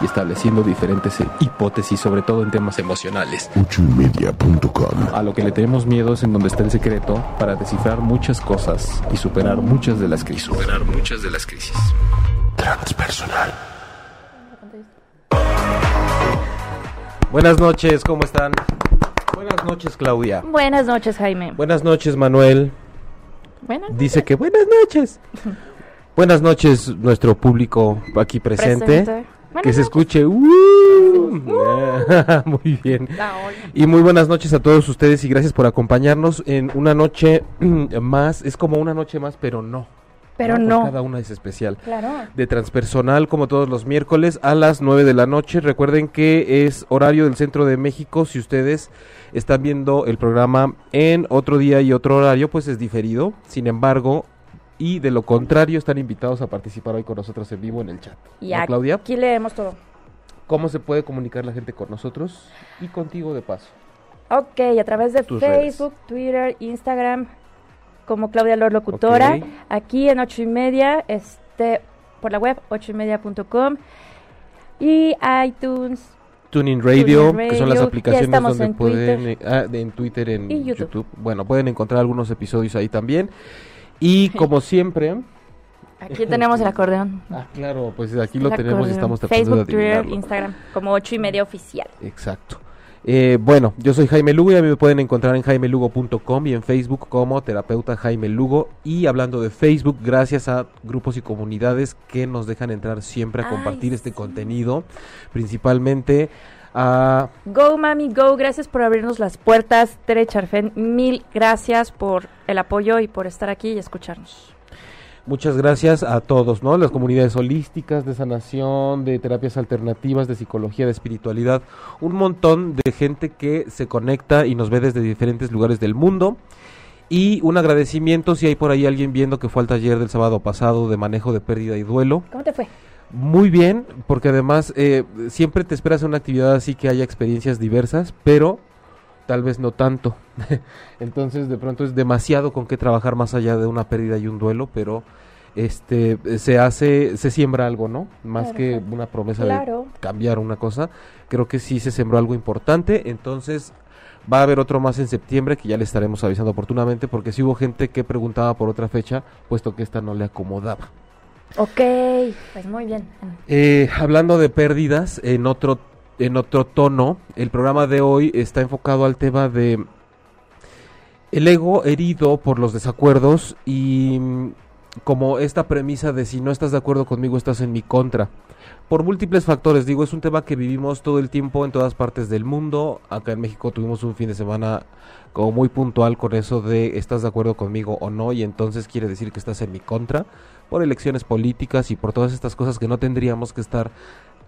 Y estableciendo diferentes hipótesis, sobre todo en temas emocionales. A lo que le tenemos miedo es en donde está el secreto para descifrar muchas cosas y superar muchas de las crisis. Superar muchas de las crisis. Transpersonal. Buenas noches, ¿cómo están? Buenas noches, Claudia. Buenas noches, Jaime. Buenas noches, Manuel. Buenas Dice que buenas noches. Buenas noches, nuestro público aquí presente. Presente. Que se noches. escuche. ¡uh! Muy bien. Y muy buenas noches a todos ustedes y gracias por acompañarnos en una noche más. Es como una noche más, pero no. Pero no. Cada una es especial. Claro. de transpersonal como todos los miércoles a las 9 de la noche. Recuerden que es horario del centro de México. Si ustedes están viendo el programa en otro día y otro horario, pues es diferido. Sin embargo, y de lo contrario, están invitados a participar hoy con nosotros en vivo en el chat. Y ¿No, Claudia? aquí leemos todo. ¿Cómo se puede comunicar la gente con nosotros y contigo de paso? Ok, a través de Tus Facebook, Twitter, Instagram, como Claudia Lor Locutora. Aquí en ocho y media, este, por la web, ocho y media.com. Y iTunes. Tuning Radio, que son las aplicaciones donde en pueden, Twitter. eh, ah, en Twitter, en Y YouTube. YouTube. Bueno, pueden encontrar algunos episodios ahí también. Y como siempre, Aquí tenemos el acordeón. Ah, claro, pues aquí lo tenemos y estamos tratando Facebook, de Twitter. Instagram, como ocho y media oficial. Exacto. Eh, bueno, yo soy Jaime Lugo y a mí me pueden encontrar en jaimelugo.com y en Facebook como terapeuta Jaime Lugo. Y hablando de Facebook, gracias a grupos y comunidades que nos dejan entrar siempre a Ay, compartir este sí. contenido, principalmente a... Go, mami, go. Gracias por abrirnos las puertas. Tere Charfen, mil gracias por el apoyo y por estar aquí y escucharnos. Muchas gracias a todos, ¿no? Las comunidades holísticas, de sanación, de terapias alternativas, de psicología, de espiritualidad. Un montón de gente que se conecta y nos ve desde diferentes lugares del mundo. Y un agradecimiento si hay por ahí alguien viendo que fue al taller del sábado pasado de manejo de pérdida y duelo. ¿Cómo te fue? Muy bien, porque además eh, siempre te esperas una actividad así que haya experiencias diversas, pero tal vez no tanto. Entonces de pronto es demasiado con qué trabajar más allá de una pérdida y un duelo, pero este se hace, se siembra algo, ¿no? Más que una promesa de cambiar una cosa. Creo que sí se sembró algo importante, entonces va a haber otro más en septiembre que ya le estaremos avisando oportunamente, porque sí hubo gente que preguntaba por otra fecha, puesto que esta no le acomodaba. Ok, pues muy bien. Eh, hablando de pérdidas, en otro, en otro tono, el programa de hoy está enfocado al tema de el ego herido por los desacuerdos y mm, como esta premisa de si no estás de acuerdo conmigo estás en mi contra. Por múltiples factores, digo, es un tema que vivimos todo el tiempo en todas partes del mundo. Acá en México tuvimos un fin de semana como muy puntual con eso de estás de acuerdo conmigo o no y entonces quiere decir que estás en mi contra por elecciones políticas y por todas estas cosas que no tendríamos que estar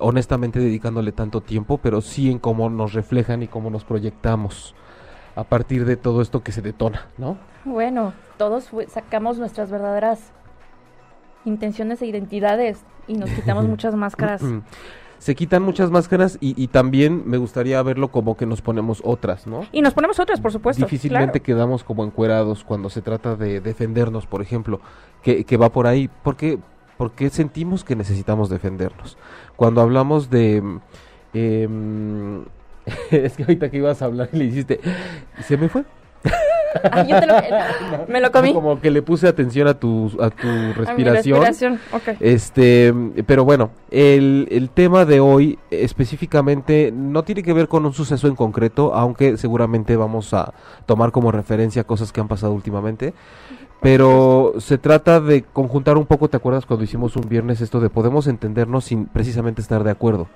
honestamente dedicándole tanto tiempo, pero sí en cómo nos reflejan y cómo nos proyectamos a partir de todo esto que se detona, ¿no? Bueno, todos sacamos nuestras verdaderas intenciones e identidades y nos quitamos muchas máscaras. Se quitan muchas máscaras y, y también me gustaría verlo como que nos ponemos otras, ¿no? Y nos ponemos otras, por supuesto. Difícilmente claro. quedamos como encuerados cuando se trata de defendernos, por ejemplo, que, que va por ahí. porque porque sentimos que necesitamos defendernos? Cuando hablamos de... em, es que ahorita que ibas a hablar le hiciste... Se me fue. Ah, yo te lo, me lo comí. Como que le puse atención a tu, a tu A mi respiración. respiración, ok. Este, pero bueno, el, el tema de hoy específicamente no tiene que ver con un suceso en concreto, aunque seguramente vamos a tomar como referencia cosas que han pasado últimamente. Pero se trata de conjuntar un poco, ¿te acuerdas cuando hicimos un viernes esto de podemos entendernos sin precisamente estar de acuerdo?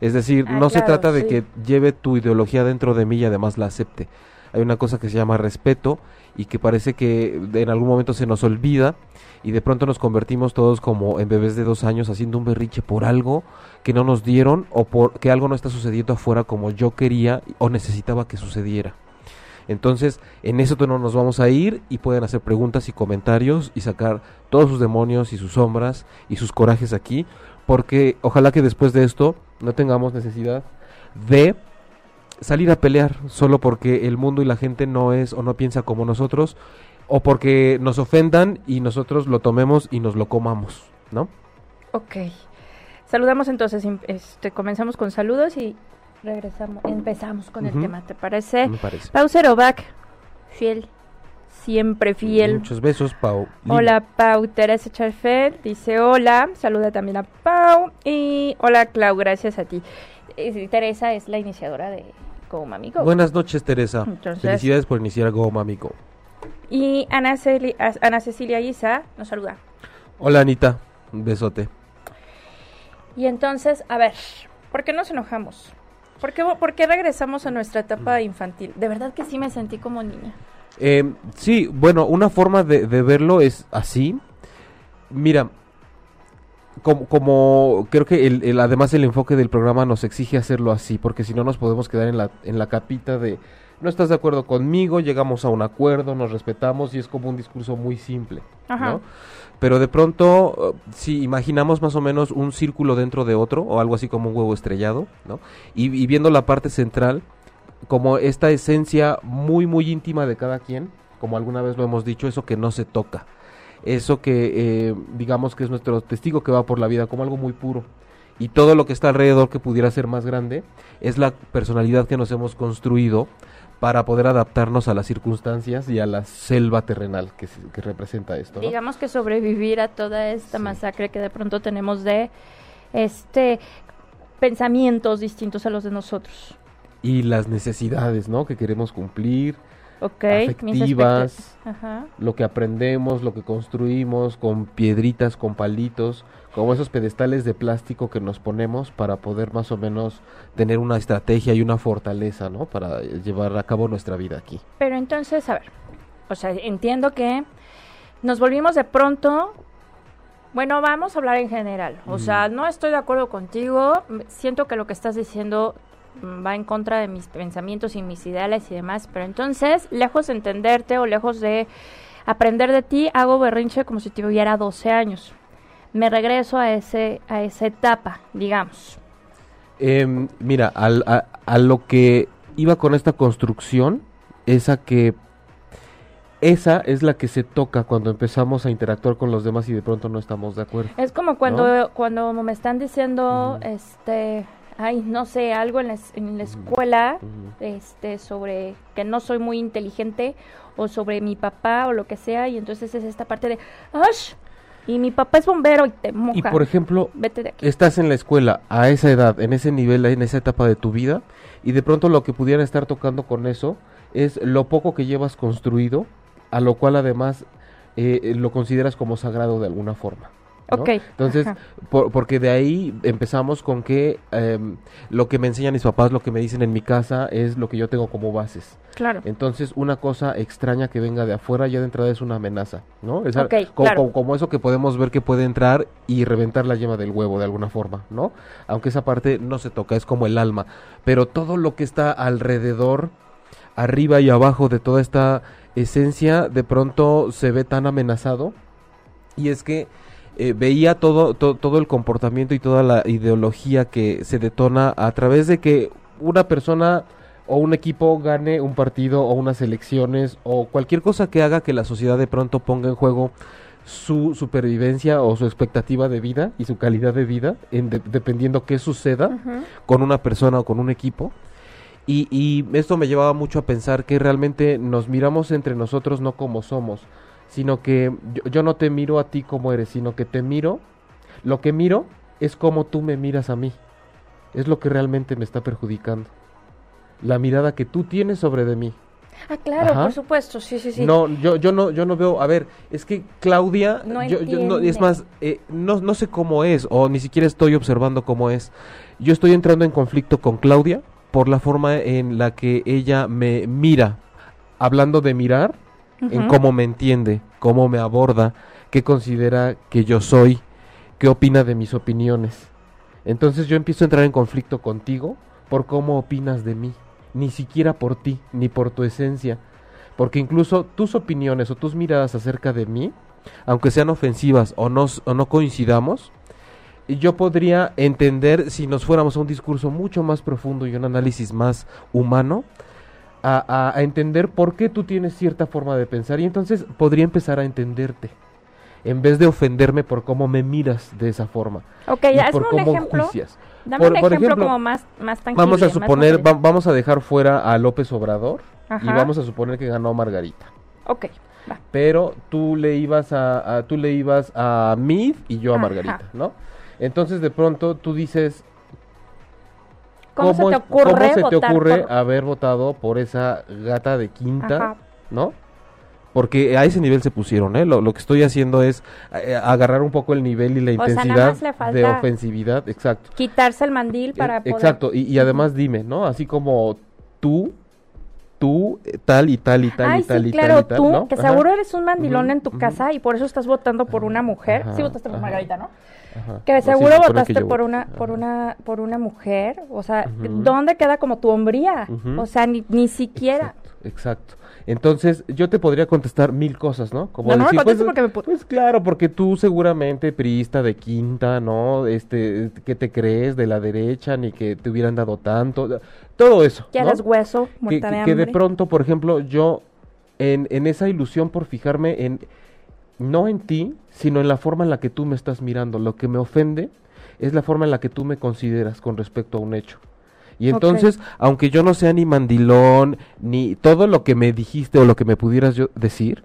Es decir, Ah, no se trata de sí. que lleve tu ideología dentro de mí y además la acepte. Hay una cosa que se llama respeto y que parece que en algún momento se nos olvida y de pronto nos convertimos todos como en bebés de dos años haciendo un berriche por algo que no nos dieron o por que algo no está sucediendo afuera como yo quería o necesitaba que sucediera. Entonces, en eso tono nos vamos a ir y pueden hacer preguntas y comentarios y sacar todos sus demonios y sus sombras y sus corajes aquí, porque ojalá que después de esto no tengamos necesidad de salir a pelear solo porque el mundo y la gente no es o no piensa como nosotros o porque nos ofendan y nosotros lo tomemos y nos lo comamos, ¿no? Ok. Saludamos entonces, este, comenzamos con saludos y regresamos, empezamos con el tema, ¿te parece? Me parece. Pau Cerovac, fiel, siempre fiel. Muchos besos, Pau. Hola Pau, Teresa Charfet dice hola, saluda también a Pau y hola Clau, gracias a ti. Eh, Teresa es la iniciadora de Go Mami Go. Buenas noches, Teresa. Entonces- Felicidades por iniciar Go Mami Go. Y Ana, Celi- Ana Cecilia Isa nos saluda. Hola, Anita. Un besote. Y entonces, a ver, ¿por qué nos enojamos? ¿Por qué, por qué regresamos a nuestra etapa infantil? De verdad que sí me sentí como niña. Eh, sí, bueno, una forma de, de verlo es así. Mira, como, como creo que el, el- además el enfoque del programa nos exige hacerlo así, porque si no nos podemos quedar en la, en la capita de no estás de acuerdo conmigo, llegamos a un acuerdo, nos respetamos y es como un discurso muy simple. Ajá. ¿no? Pero de pronto, eh, si imaginamos más o menos un círculo dentro de otro, o algo así como un huevo estrellado, ¿no? Y, y viendo la parte central, como esta esencia muy, muy íntima de cada quien, como alguna vez lo hemos dicho, eso que no se toca. Eso que, eh, digamos que es nuestro testigo que va por la vida, como algo muy puro. Y todo lo que está alrededor que pudiera ser más grande, es la personalidad que nos hemos construido para poder adaptarnos a las circunstancias y a la selva terrenal que, se- que representa esto. ¿no? Digamos que sobrevivir a toda esta Sí. masacre que de pronto tenemos de este pensamientos distintos a los de nosotros. Y las necesidades, ¿no? Que queremos cumplir, Ok, afectivas, Ajá. lo que aprendemos, lo que construimos con piedritas, con palitos, como esos pedestales de plástico que nos ponemos para poder más o menos tener una estrategia y una fortaleza, ¿no? Para llevar a cabo nuestra vida aquí. Pero entonces, a ver, o sea, entiendo que nos volvimos de pronto, bueno, vamos a hablar en general, o sea, no estoy de acuerdo contigo, siento que lo que estás diciendo va en contra de mis pensamientos y mis ideales y demás, pero entonces, lejos de entenderte o lejos de aprender de ti, hago berrinche como si tuviera 12 años. Me regreso a ese a esa etapa, digamos. Em, mira, al- a, a lo que iba con esta construcción, esa que esa es la que se toca cuando empezamos a interactuar con los demás y de pronto no estamos de acuerdo. Es como cuando, cuando me están diciendo, Ujú. este, ay, no sé, algo en la, en la escuela, este, sobre que no soy muy inteligente, o sobre mi papá, o lo que sea, y entonces es esta parte de, ¡ash! Y mi papá es bombero y te moja. Y por ejemplo, Vete de aquí. estás en la escuela a esa edad, en ese nivel, en esa etapa de tu vida, y de pronto lo que pudiera estar tocando con eso es lo poco que llevas construido, a lo cual además eh, lo consideras como sagrado de alguna forma. ¿No? Ok, Entonces, por- porque de ahí empezamos con que em, lo que me enseñan mis papás, lo que me dicen en mi casa, es lo que yo tengo como bases. Claro. Entonces, una cosa extraña que venga de afuera ya de entrada es una amenaza, ¿no? Es al- Ok, co- claro. co- como eso que podemos ver que puede entrar y reventar la yema del huevo de alguna forma, ¿no? Aunque esa parte no se toca, es como el alma. Pero todo lo que está alrededor, arriba y abajo de toda esta esencia, de pronto se ve tan amenazado. Y es que eh, veía todo, to- todo el comportamiento y toda la ideología que se detona a través de que una persona o un equipo gane un partido o unas elecciones o cualquier cosa que haga que la sociedad de pronto ponga en juego su supervivencia o su expectativa de vida y su calidad de vida en de- dependiendo qué suceda con una persona o con un equipo. Y, y esto me llevaba mucho a pensar que realmente nos miramos entre nosotros no como somos, sino que yo, yo no te miro a ti como eres, sino que te miro, lo que miro es como tú me miras a mí. Es lo que realmente me está perjudicando. La mirada que tú tienes sobre de mí. Ah, claro, Ajá. por supuesto, sí, sí, sí. No, yo, yo no, yo no veo, a ver, es que Claudia, No yo, yo no- es más, eh, no, no sé cómo es, o ni siquiera estoy observando cómo es. Yo estoy entrando en conflicto con Claudia por la forma en la que ella me mira, hablando de mirar, en cómo me entiende, cómo me aborda, qué considera que yo soy, qué opina de mis opiniones. Entonces yo empiezo a entrar en conflicto contigo por cómo opinas de mí, ni siquiera por ti, ni por tu esencia. Porque incluso tus opiniones o tus miradas acerca de mí, aunque sean ofensivas o no, o no coincidamos, yo podría entender si nos fuéramos a un discurso mucho más profundo y un análisis más humano, a, a- entender por qué tú tienes cierta forma de pensar y entonces podría empezar a entenderte en vez de ofenderme por cómo me miras de esa forma Ok, y ya hazme por un cómo ejemplo. juicias. Dame Por- un ejemplo, ejemplo, como más, más tangible. Vamos a suponer, va- vamos a dejar fuera a López Obrador y vamos a suponer que ganó Margarita. Ok, va. Pero tú le ibas a, a- tú le ibas a Mid y yo a Ajá. Margarita, ¿no? Entonces de pronto tú dices, ¿Cómo, se te ocurre cómo se te votar ocurre por- haber votado por esa gata de quinta, Ajá. ¿no? Porque a ese nivel se pusieron, ¿eh? Lo, lo que estoy haciendo es eh, agarrar un poco el nivel y la O sea, nada intensidad de ofensividad, exacto. quitarse el mandil para Eh, poder... Exacto, y, y además dime, ¿no? Así como tú, tú, eh, tal y tal y tal Ay, y tal sí, y claro, tal tal, tú, ¿no? que Ajá, seguro eres un mandilón en tu casa y por eso estás votando por una mujer. Ajá, sí votaste por. Margarita, ¿no? ajá. Que sí, seguro votaste que por una, por una, por una mujer. O sea. ¿dónde queda como tu hombría? O sea, ni, ni siquiera. Exacto, exacto. Entonces, yo te podría contestar mil cosas, ¿no? Como No, no me decir, pues, porque me pu- pues claro, porque tú seguramente priista de quinta, ¿no? Este, que te crees de la derecha, ni que te hubieran dado tanto, todo eso. Ya ¿no? eres hueso, que, de que- que de pronto, por ejemplo, yo en, en esa ilusión por fijarme en no en ti, sino en la forma en la que tú me estás mirando. Lo que me ofende es la forma en la que tú me consideras con respecto a un hecho. Y entonces, aunque yo no sea ni mandilón, ni todo lo que me dijiste o lo que me pudieras yo decir,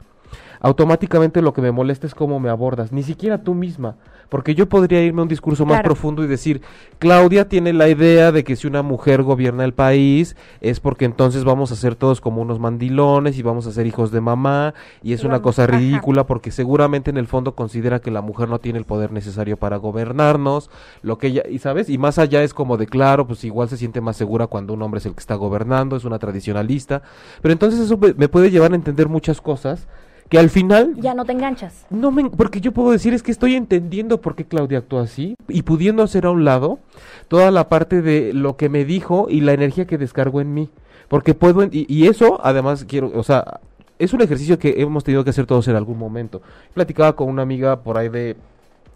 automáticamente lo que me molesta es cómo me abordas, ni siquiera tú misma, porque yo podría irme a un discurso más profundo y decir, Claudia tiene la idea de que si una mujer gobierna el país es porque entonces vamos a ser todos como unos mandilones y vamos a ser hijos de mamá y es Y una vamos- cosa ajá. ridícula porque seguramente en el fondo considera que la mujer no tiene el poder necesario para gobernarnos, lo que ella, y sabes, y más allá es como de claro, pues igual se siente más segura cuando un hombre es el que está gobernando, es una tradicionalista, pero entonces eso me puede llevar a entender muchas cosas que al final Ya no te enganchas. no me, porque yo puedo decir es que estoy entendiendo por qué Claudia actúa así y pudiendo hacer a un lado toda la parte de lo que me dijo y la energía que descargó en mí. Porque puedo, y, y eso además quiero, o sea, es un ejercicio que hemos tenido que hacer todos en algún momento. Platicaba con una amiga por ahí de,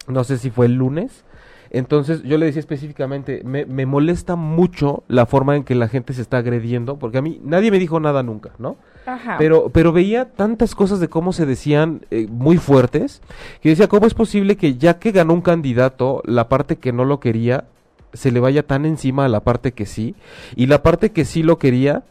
no sé si fue el lunes, entonces yo le decía específicamente, me, me molesta mucho la forma en que la gente se está agrediendo, porque a mí nadie me dijo nada nunca, ¿no? Ajá. Pero, pero veía tantas cosas de cómo se decían eh, muy fuertes, que decía, ¿cómo es posible que ya que ganó un candidato, la parte que no lo quería se le vaya tan encima a la parte que sí, y la parte que sí lo quería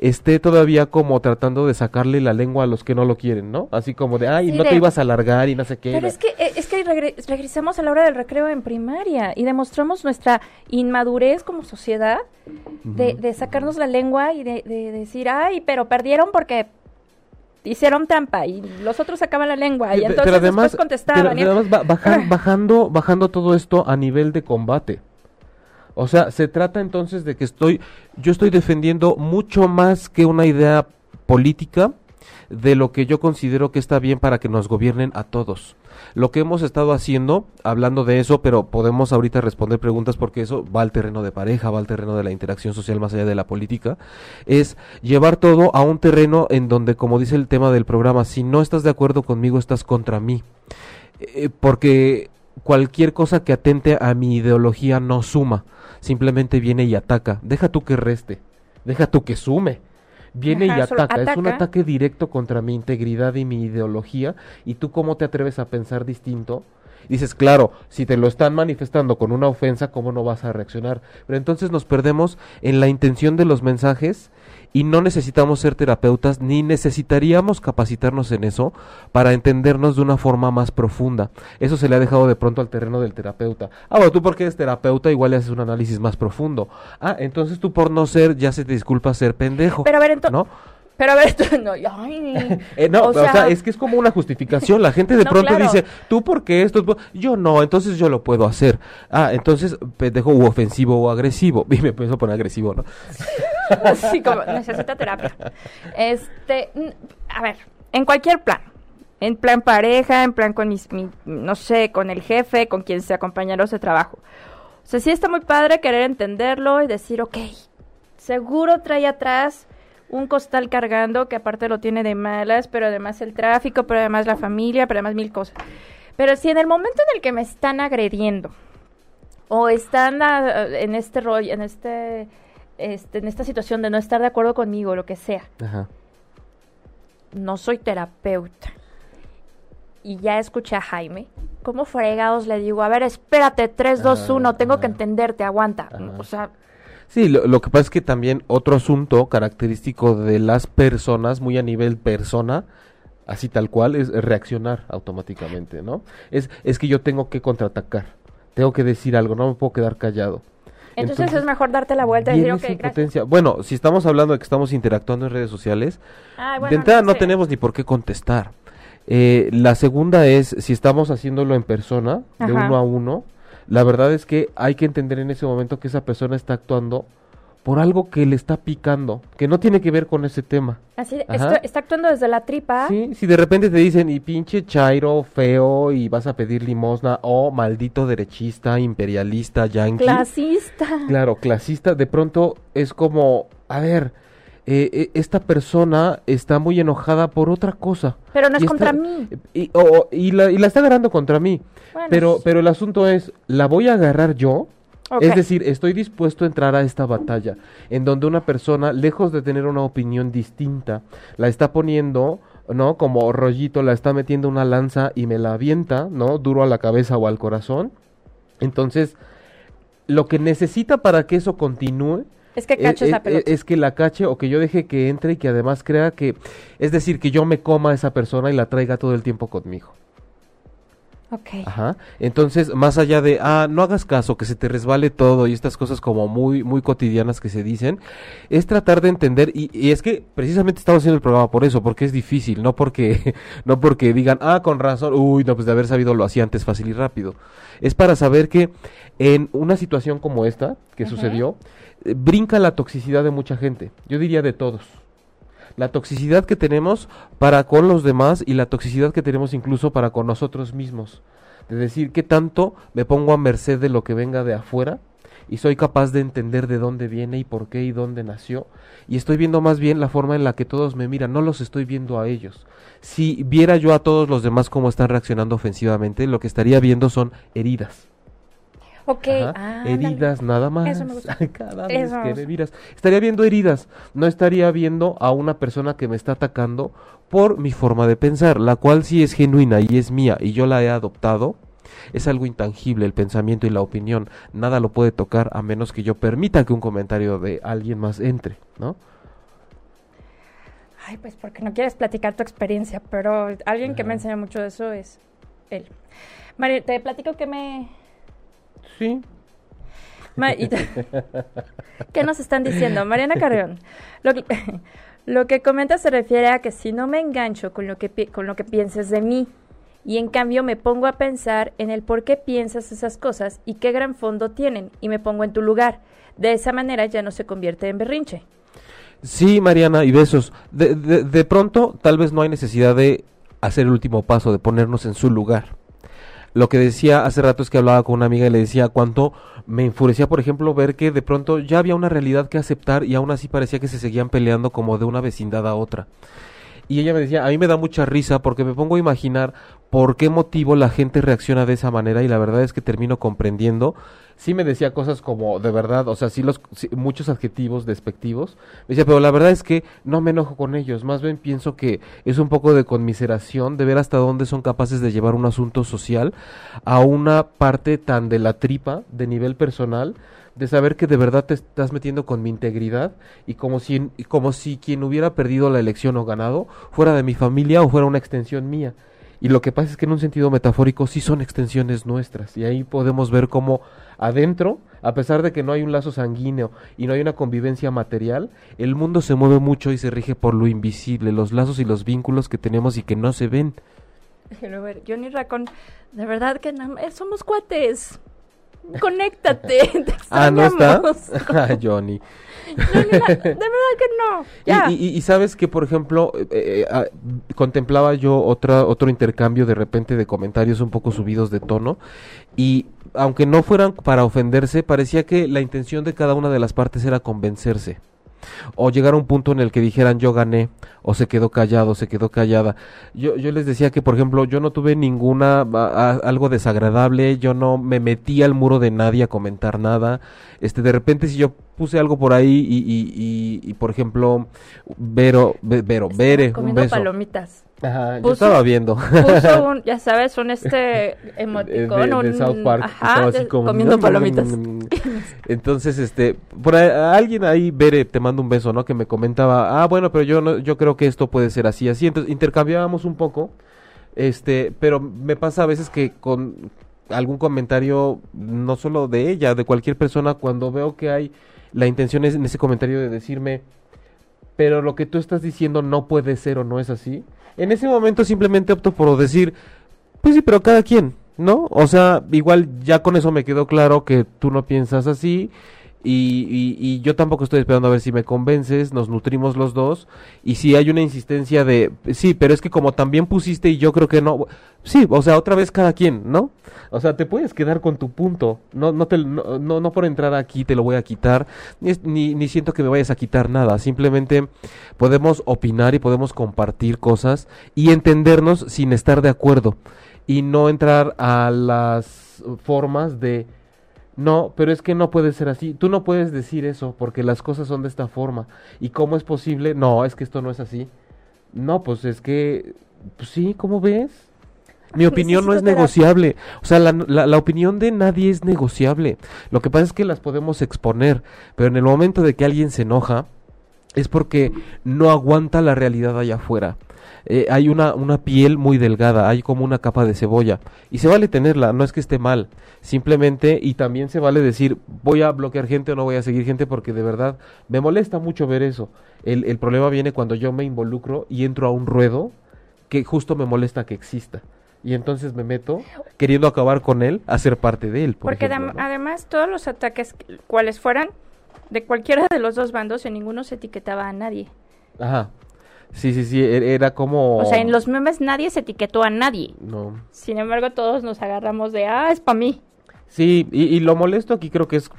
esté todavía como tratando de sacarle la lengua a los que no lo quieren, ¿no? Así como de, ay, Sí, no te ibas a alargar y no sé qué. Pero es que, eh, es que regre- regresamos a la hora del recreo en primaria y demostramos nuestra inmadurez como sociedad de, de sacarnos la lengua y de, de decir, ay, pero perdieron porque hicieron trampa y los otros sacaban la lengua y Pe- pe- entonces después contestaban. pero y- además baja- Ah. bajando, bajando todo esto a nivel de combate. O sea, se trata entonces de que estoy, yo estoy defendiendo mucho más que una idea política de lo que yo considero que está bien para que nos gobiernen a todos. Lo que hemos estado haciendo, hablando de eso, pero podemos ahorita responder preguntas porque eso va al terreno de pareja, va al terreno de la interacción social más allá de la política, es llevar todo a un terreno en donde, como dice el tema del programa, si no estás de acuerdo conmigo, estás contra mí. Eh, porque cualquier cosa que atente a mi ideología no suma, simplemente viene y ataca. Deja tú que reste, deja tú que sume. Viene Ajá, y solo ataca, es un ataca. ataque directo contra mi integridad y mi ideología. ¿Y tú cómo te atreves a pensar distinto? Dices, claro, si te lo están manifestando con una ofensa, ¿cómo no vas a reaccionar? Pero entonces nos perdemos en la intención de los mensajes y no necesitamos ser terapeutas ni necesitaríamos capacitarnos en eso para entendernos de una forma más profunda. Eso se le ha dejado de pronto al terreno del terapeuta. Ah, bueno, tú porque eres terapeuta igual le haces un análisis más profundo. Ah, entonces tú por no ser ya se te disculpa ser pendejo. Pero a ver, entonces... ¿no? Pero a ver, esto, no, ay, Eh, no, o o sea, es que es como una justificación. La gente de No, pronto claro. dice, tú porque esto, yo no, entonces yo lo puedo hacer. Ah, entonces pendejo u ofensivo o agresivo. Y me a poner agresivo, ¿no? Sí, como necesita terapia. Este, a ver, en cualquier plan. En plan pareja, en plan con mis, mi- no sé, con el jefe, con quien sea compañeros de trabajo. O sea, sí está muy padre querer entenderlo y decir, ok, seguro trae atrás un costal cargando que aparte lo tiene de malas, pero además el tráfico, pero además la familia, pero además mil cosas. Pero si en el momento en el que me están agrediendo o están ah, en este rollo, en este, este, en esta situación de no estar de acuerdo conmigo, lo que sea, Ajá. no soy terapeuta. Y ya escuché a Jaime. ¿Cómo fregados le digo? A ver, espérate, 3, 2, 1, tengo que ajá. entenderte, aguanta. Ajá. O sea, Sí, lo, lo que pasa es que también otro asunto característico de las personas, muy a nivel persona, así tal cual, es reaccionar automáticamente, ¿no? Es, es que yo tengo que contraatacar, tengo que decir algo, no me puedo quedar callado. Entonces, es mejor darte la vuelta y decir, ok, gracias. Bueno, si estamos hablando de que estamos interactuando en redes sociales, bueno, de entrada no sé. tenemos ni por qué contestar. Eh, la segunda es, si estamos haciéndolo en persona, de uno a uno, la verdad es que hay que entender en ese momento que esa persona está actuando por algo que le está picando, que no tiene que ver con ese tema. Así, esto- está actuando desde la tripa. Sí, si de repente te dicen, y pinche chairo, feo, y vas a pedir limosna, o maldito derechista, imperialista, yanqui. Clasista. Claro, clasista, de pronto es como, a ver, eh, eh, esta persona está muy enojada por otra cosa. Pero no es contra está- mí. Y, o- y la, y la está agarrando contra mí. Bueno, pero, sí. pero el asunto es, ¿la voy a agarrar yo? Es decir, estoy dispuesto a entrar a esta batalla, en donde una persona, lejos de tener una opinión distinta, la está poniendo, ¿no? Como rollito, la está metiendo una lanza y me la avienta, ¿no? Duro a la cabeza o al corazón. Entonces, lo que necesita para que eso continúe es que es que la cache o que yo deje que entre y que además crea que, es decir, que yo me coma a esa persona y la traiga todo el tiempo conmigo. Ajá. Entonces, más allá de, ah, no hagas caso, que se te resbale todo y estas cosas como muy, muy cotidianas que se dicen, es tratar de entender, y, y es que precisamente estamos haciendo el programa por eso, porque es difícil, no porque, no porque digan, ah, con razón, uy, no, pues de haber sabido lo hacía antes fácil y rápido. Es para saber que en una situación como esta, que sucedió, eh, brinca la toxicidad de mucha gente, yo diría de todos la toxicidad que tenemos para con los demás y la toxicidad que tenemos incluso para con nosotros mismos. De decir qué tanto me pongo a merced de lo que venga de afuera y soy capaz de entender de dónde viene y por qué y dónde nació. Y estoy viendo más bien la forma en la que todos me miran, no los estoy viendo a ellos. Si viera yo a todos los demás cómo están reaccionando ofensivamente, lo que estaría viendo son heridas. Ok. Ah, heridas nada más. Eso me gusta. Cada vez Eso que me miras. Estaría viendo heridas. No estaría viendo a una persona que me está atacando por mi forma de pensar, la cual sí es genuina y es mía y yo la he adoptado. Es algo intangible el pensamiento y la opinión. Nada lo puede tocar a menos que yo permita que un comentario de alguien más entre, ¿no? Ay, pues porque no quieres platicar tu experiencia, pero alguien que me enseña mucho de eso es él. María, te platico que me... Sí. ¿Qué nos están diciendo? Mariana Carrión, lo, que- lo que comenta se refiere a que si no me engancho con lo, que, con lo que pienses de mí y en cambio me pongo a pensar en el por qué piensas esas cosas y qué gran fondo tienen y me pongo en tu lugar, de esa manera ya no se convierte en berrinche. Sí, Mariana, y besos. De, de, de pronto, tal vez no hay necesidad de hacer el último paso, de ponernos en su lugar. Lo que decía hace rato es que hablaba con una amiga y le decía cuánto me enfurecía, por ejemplo, ver que de pronto ya había una realidad que aceptar y aún así parecía que se seguían peleando como de una vecindad a otra. Y ella me decía, a mí me da mucha risa porque me pongo a imaginar por qué motivo la gente reacciona de esa manera y la verdad es que termino comprendiendo sí me decía cosas como, de verdad, o sea, sí los, muchos adjetivos despectivos. Me decía, pero la verdad es que no me enojo con ellos, más bien pienso que es un poco de conmiseración, de ver hasta dónde son capaces de llevar un asunto social a una parte tan de la tripa, de nivel personal, de saber que de verdad te estás metiendo con mi integridad y como si, y como si quien hubiera perdido la elección o ganado fuera de mi familia o fuera una extensión mía. Y lo que pasa es que en un sentido metafórico sí son extensiones nuestras. Y ahí podemos ver cómo adentro, a pesar de que no hay un lazo sanguíneo y no hay una convivencia material, el mundo se mueve mucho y se rige por lo invisible, los lazos y los vínculos que tenemos y que no se ven. Ver, Johnny Racón, de verdad que eh, somos cuates. Conéctate. te Ah, ¿no está? Ah, Johnny. De verdad que no. Ya. Y, y- y sabes que, por ejemplo, eh, eh, ah, contemplaba yo otra, otro intercambio de repente de comentarios un poco subidos de tono y aunque no fueran para ofenderse, parecía que la intención de cada una de las partes era convencerse o llegar a un punto en el que dijeran yo gané o se quedó callado, se quedó callada. Yo, yo les decía que, por ejemplo, yo no tuve ninguna a- a- algo desagradable, yo no me metí al muro de nadie a comentar nada. Este, de repente si yo puse algo por ahí y, y, y, y, por ejemplo, Vero, Ve- Vero, Estaba Vere, un comiendo beso. palomitas. Ajá, yo Puso- estaba viendo. Puso un, ya sabes, un este emoticón, de, de un South Park ajá, así de- como comiendo palomitas. entonces este por a alguien ahí Bere te mando un beso no que me comentaba ah bueno pero yo no yo creo que esto puede ser así así entonces intercambiábamos un poco este pero me pasa a veces que con algún comentario no solo de ella de cualquier persona cuando veo que hay la intención es en ese comentario de decirme pero lo que tú estás diciendo no puede ser o no es así. En ese momento simplemente opto por decir, pues sí, pero cada quien, ¿no? O sea, igual ya con eso me quedó claro que tú no piensas así y, y, y yo tampoco estoy esperando a ver si me convences, nos nutrimos los dos y si hay una insistencia de, sí, pero es que como también pusiste y yo creo que no, sí, o sea, otra vez cada quien, ¿no? O sea, te puedes quedar con tu punto, no, no, te, no, no, por entrar aquí te lo voy a quitar, ni, ni siento que me vayas a quitar nada, simplemente podemos opinar y podemos compartir cosas y entendernos sin estar de acuerdo y no entrar a las formas de no, pero es que no puede ser así. Tú no puedes decir eso porque las cosas son de esta forma. ¿Y cómo es posible? No, es que esto no es así. No, pues es que, pues sí, ¿cómo ves? Mi opinión no es negociable. O sea, la, la, la opinión de nadie es negociable. Lo que pasa es que las podemos exponer, pero en el momento de que alguien se enoja, es porque no aguanta la realidad allá afuera. Eh, hay una, una piel muy delgada, hay como una capa de cebolla. Y se vale tenerla, no es que esté mal. Simplemente, y también se vale decir, voy a bloquear gente o no voy a seguir gente porque de verdad me molesta mucho ver eso. El, el problema viene cuando yo me involucro y entro a un ruedo que justo me molesta que exista. Y entonces me meto queriendo acabar con él, a ser parte de él. por Porque ejemplo, adem- ¿no? además todos los ataques, cuales fueran, de cualquiera de los dos bandos, en ninguno se etiquetaba a nadie. Ajá. Sí, sí, sí, e- era como... O sea, en los memes nadie se etiquetó a nadie. No. Sin embargo, todos nos agarramos de, ah, es para mí. Sí, y, y lo molesto aquí creo que es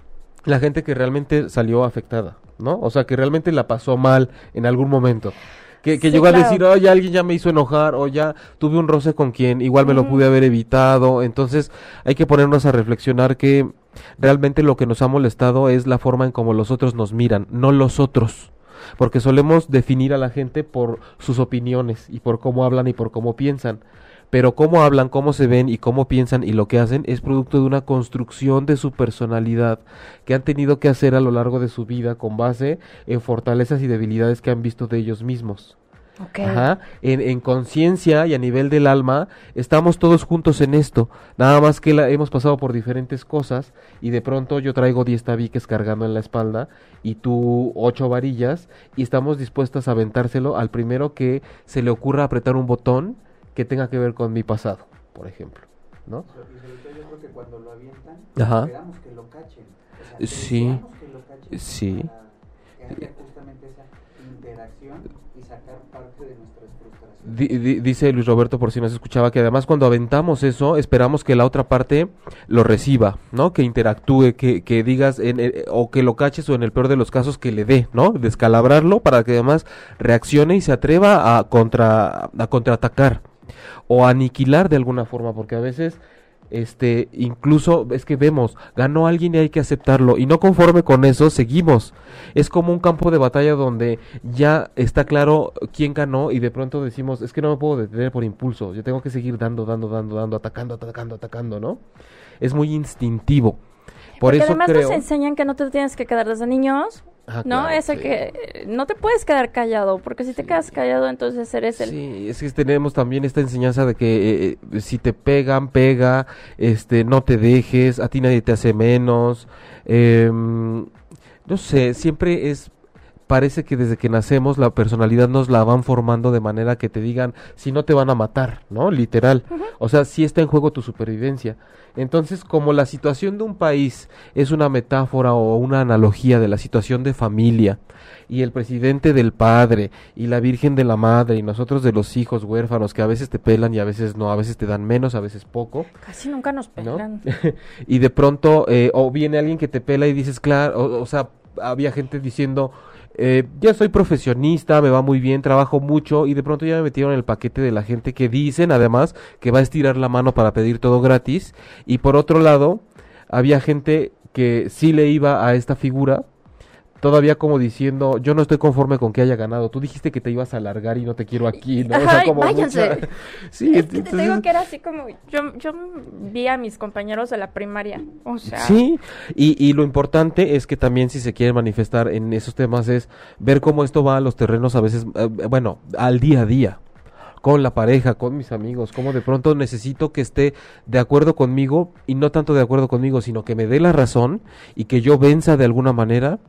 la gente que realmente salió afectada, ¿no? O sea, que realmente la pasó mal en algún momento. Que, que Sí, llegó a claro. decir, oye, alguien ya me hizo enojar, o ya tuve un roce con quien igual me lo pude haber evitado. Entonces, hay que ponernos a reflexionar que realmente lo que nos ha molestado es la forma en cómo los otros nos miran, no los otros. Porque solemos definir a la gente por sus opiniones y por cómo hablan y por cómo piensan. Pero cómo hablan, cómo se ven y cómo piensan y lo que hacen es producto de una construcción de su personalidad que han tenido que hacer a lo largo de su vida con base en fortalezas y debilidades que han visto de ellos mismos. Ajá. En, en conciencia y a nivel del alma, estamos todos juntos en esto. Nada más que la, hemos pasado por diferentes cosas y de pronto yo traigo 10 tabiques cargando en la espalda y tú ocho varillas y estamos dispuestas a aventárselo al primero que se le ocurra apretar un botón que tenga que ver con mi pasado, por ejemplo. ¿No? Y sobre todo yo creo que cuando lo avientan, Ajá. esperamos que lo cachen. O sea, que Sí. que lo cachen Sí. Para que haya justamente esa interacción y sacar parte de nuestras frustraciones. Di- dice Luis Roberto, por si no se escuchaba, que además cuando aventamos eso, esperamos que la otra parte lo reciba, ¿no? Que interactúe, que, que digas, en, eh, o que lo caches, o en el peor de los casos, que le dé, ¿no? Descalabrarlo para que además reaccione y se atreva a, contra, a contraatacar o aniquilar de alguna forma, porque a veces este, incluso es que vemos, ganó alguien y hay que aceptarlo y no conforme con eso seguimos. Es como un campo de batalla donde ya está claro quién ganó y de pronto decimos, es que no me puedo detener por impulso, yo tengo que seguir dando, dando, dando, dando, atacando, atacando, atacando, ¿no? Es muy instintivo. Por Porque eso además creo... nos enseñan que no te tienes que quedar desde niños, Ah, ¿no? claro, Ese sí. que no te puedes quedar callado, porque si te quedas callado, entonces eres el... Sí, es que tenemos también esta enseñanza de que eh, eh, si te pegan, pega, este, no te dejes, a ti nadie te hace menos. em, no sé, siempre es, parece que desde que nacemos la personalidad nos la van formando de manera que te digan si no te van a matar, ¿no? Literal. O sea, sí está en juego tu supervivencia. Entonces, como la situación de un país es una metáfora o una analogía de la situación de familia, y el presidente del padre, y la Virgen de la Madre, y nosotros de los hijos huérfanos, que a veces te pelan y a veces no, a veces te dan menos, a veces poco, Casi nunca nos ¿no? pelan. y de pronto, eh, o viene alguien que te pela y dices, claro, o, o sea, había gente diciendo, eh, ya soy profesionista, me va muy bien, trabajo mucho, y de pronto ya me metieron en el paquete de la gente que dicen, además, que va a estirar la mano para pedir todo gratis, y por otro lado, había gente que sí le iba a esta figura, todavía como diciendo, yo no estoy conforme con que haya ganado, tú dijiste que te ibas a alargar y no te quiero aquí, ¿no? O sea, Ay, como váyanse. mucha- Sí, Es que te digo que era así como... Yo, yo vi a mis compañeros de la primaria, o sea... Sí, y, y lo importante es que también si se quiere manifestar en esos temas es ver cómo esto va a los terrenos a veces, eh, bueno, al día a día, con la pareja, con mis amigos, como de pronto necesito que esté de acuerdo conmigo y no tanto de acuerdo conmigo, sino que me dé la razón y que yo venza de alguna manera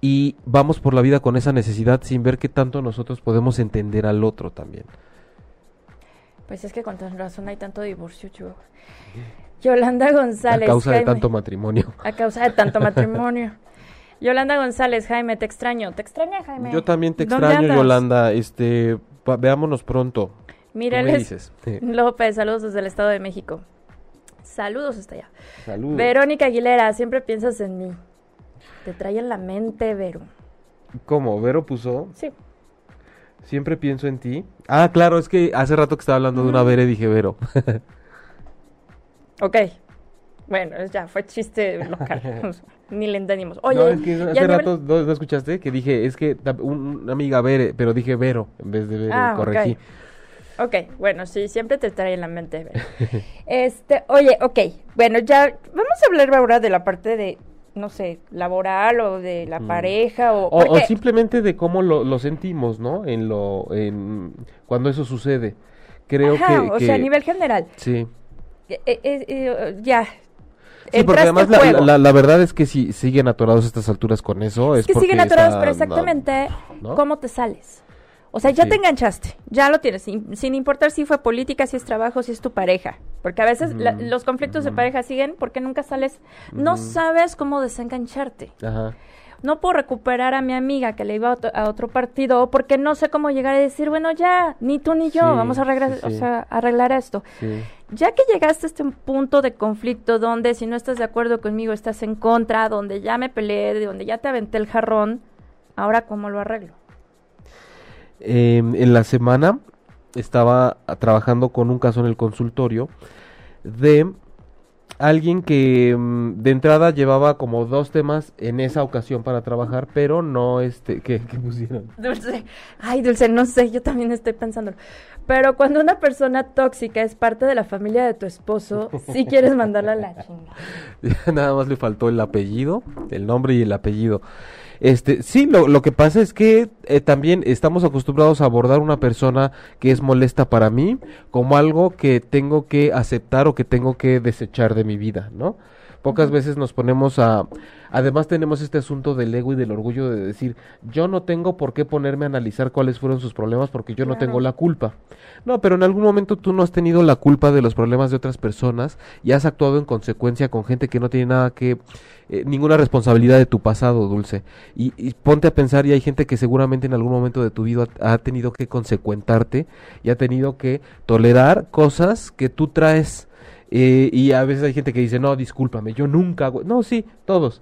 y vamos por la vida con esa necesidad sin ver qué tanto nosotros podemos entender al otro también. Pues es que con razón hay tanto divorcio, Chihuahua. Yolanda A González. causa de tanto matrimonio. A causa de tanto matrimonio. Yolanda González, Jaime, te extraño. ¿Te extraña, Jaime? Yo también te ¿Dónde extraño? Yolanda. Este, veámonos pronto. Mira, ¿Tú él me es dices? Sí. López, saludos desde el Estado de México. Saludos hasta allá. Saludos. Verónica Aguilera, siempre piensas en mí. Te trae en la mente, Vero. ¿Cómo? ¿Vero puso? Sí. Siempre pienso en ti. Ah, claro, es que hace rato que estaba hablando de una y dije Vero. Ok. Bueno, ya fue chiste local. Ni le entendimos. Oye, no, es que hace rato, ¿no, no escuchaste? Que dije, es que un- una amiga Vere, pero dije Vero en vez de Vero, Ah, corregí. Ok, bueno, sí, siempre te trae en la mente. Vero. este, oye, ok, bueno, ya vamos a hablar ahora de la parte de, no sé, laboral o de la Mm. pareja o... O, simplemente de cómo lo, lo sentimos, ¿no? En lo, en, cuando eso sucede. Creo Ajá, que, o que- sea, a nivel general. sí. Eh, eh, eh, ya. Sí, porque además la, la- la verdad es que si siguen atorados a estas alturas con eso es Es que siguen atorados, pero exactamente ¿no? cómo te sales. O sea, ya Sí. te enganchaste, ya lo tienes, sin, sin importar si fue política, si es trabajo, si es tu pareja. Porque a veces la- Ujú, los conflictos de ujú. pareja siguen porque nunca sales, no sabes cómo desengancharte. Ajá. No puedo recuperar a mi amiga que le iba a otro, a otro partido porque no sé cómo llegar a decir, bueno, ya, ni tú ni yo, Sí, vamos a arreglar, sí, o sí. sea, arreglar esto. Ya que llegaste a este punto de conflicto donde si no estás de acuerdo conmigo estás en contra, donde ya me peleé, de donde ya te aventé el jarrón, ahora cómo lo arreglo. Eh, en la semana estaba trabajando con un caso en el consultorio de alguien que mm, de entrada llevaba como dos temas en esa ocasión para trabajar, pero no este que pusieron. Dulce, ay Dulce, no sé, yo también estoy pensándolo. Pero cuando una persona tóxica es parte de la familia de tu esposo, sí quieres mandarla a la chingada. Nada más le faltó el apellido, el nombre y el apellido. Este, sí, lo, lo que pasa es que eh, también estamos acostumbrados a abordar una persona que es molesta para mí como algo que tengo que aceptar o que tengo que desechar de mi vida, ¿no? Pocas veces nos ponemos a... Además tenemos este asunto del ego y del orgullo de decir, yo no tengo por qué ponerme a analizar cuáles fueron sus problemas porque yo no tengo la culpa. No, pero en algún momento tú no has tenido la culpa de los problemas de otras personas y has actuado en consecuencia con gente que no tiene nada que... eh, ninguna responsabilidad de tu pasado, Dulce. Y, y ponte a pensar y hay gente que seguramente en algún momento de tu vida ha, ha tenido que consecuentarte y ha tenido que tolerar cosas que tú traes. Eh, y a veces hay gente que dice, no, discúlpame, yo nunca hago... No, sí, todos.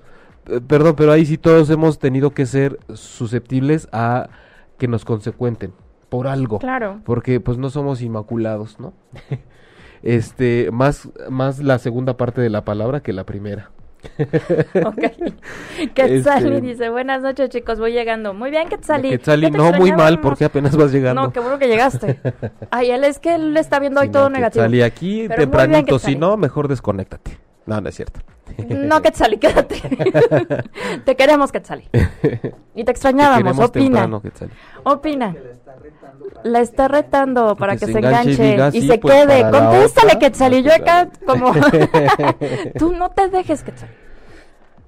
Eh, perdón, pero ahí sí todos hemos tenido que ser susceptibles a que nos consecuenten por algo Claro. porque pues no somos inmaculados, ¿no? Este, más, más la segunda parte de la palabra que la primera. Ok. Quetzali Este- dice, buenas noches chicos, voy llegando. Muy bien, Quetzali. Quetzali, no, muy mal, porque apenas vas llegando. No, qué bueno que llegaste. Ay, él es que él está viendo hoy Sí, todo no, negativo. Quetzali, aquí Pero tempranito, si no, mejor desconéctate. No, no es cierto. No, Quetzali, quédate. te queremos, Quetzali. Y te extrañábamos. Opina. temprano. Opina. La está retando para que, se enganche, y, diga, sí, se pues, quede. Contéstale, Quetzali. Yo acá, como. Tú no te dejes, Quetzali.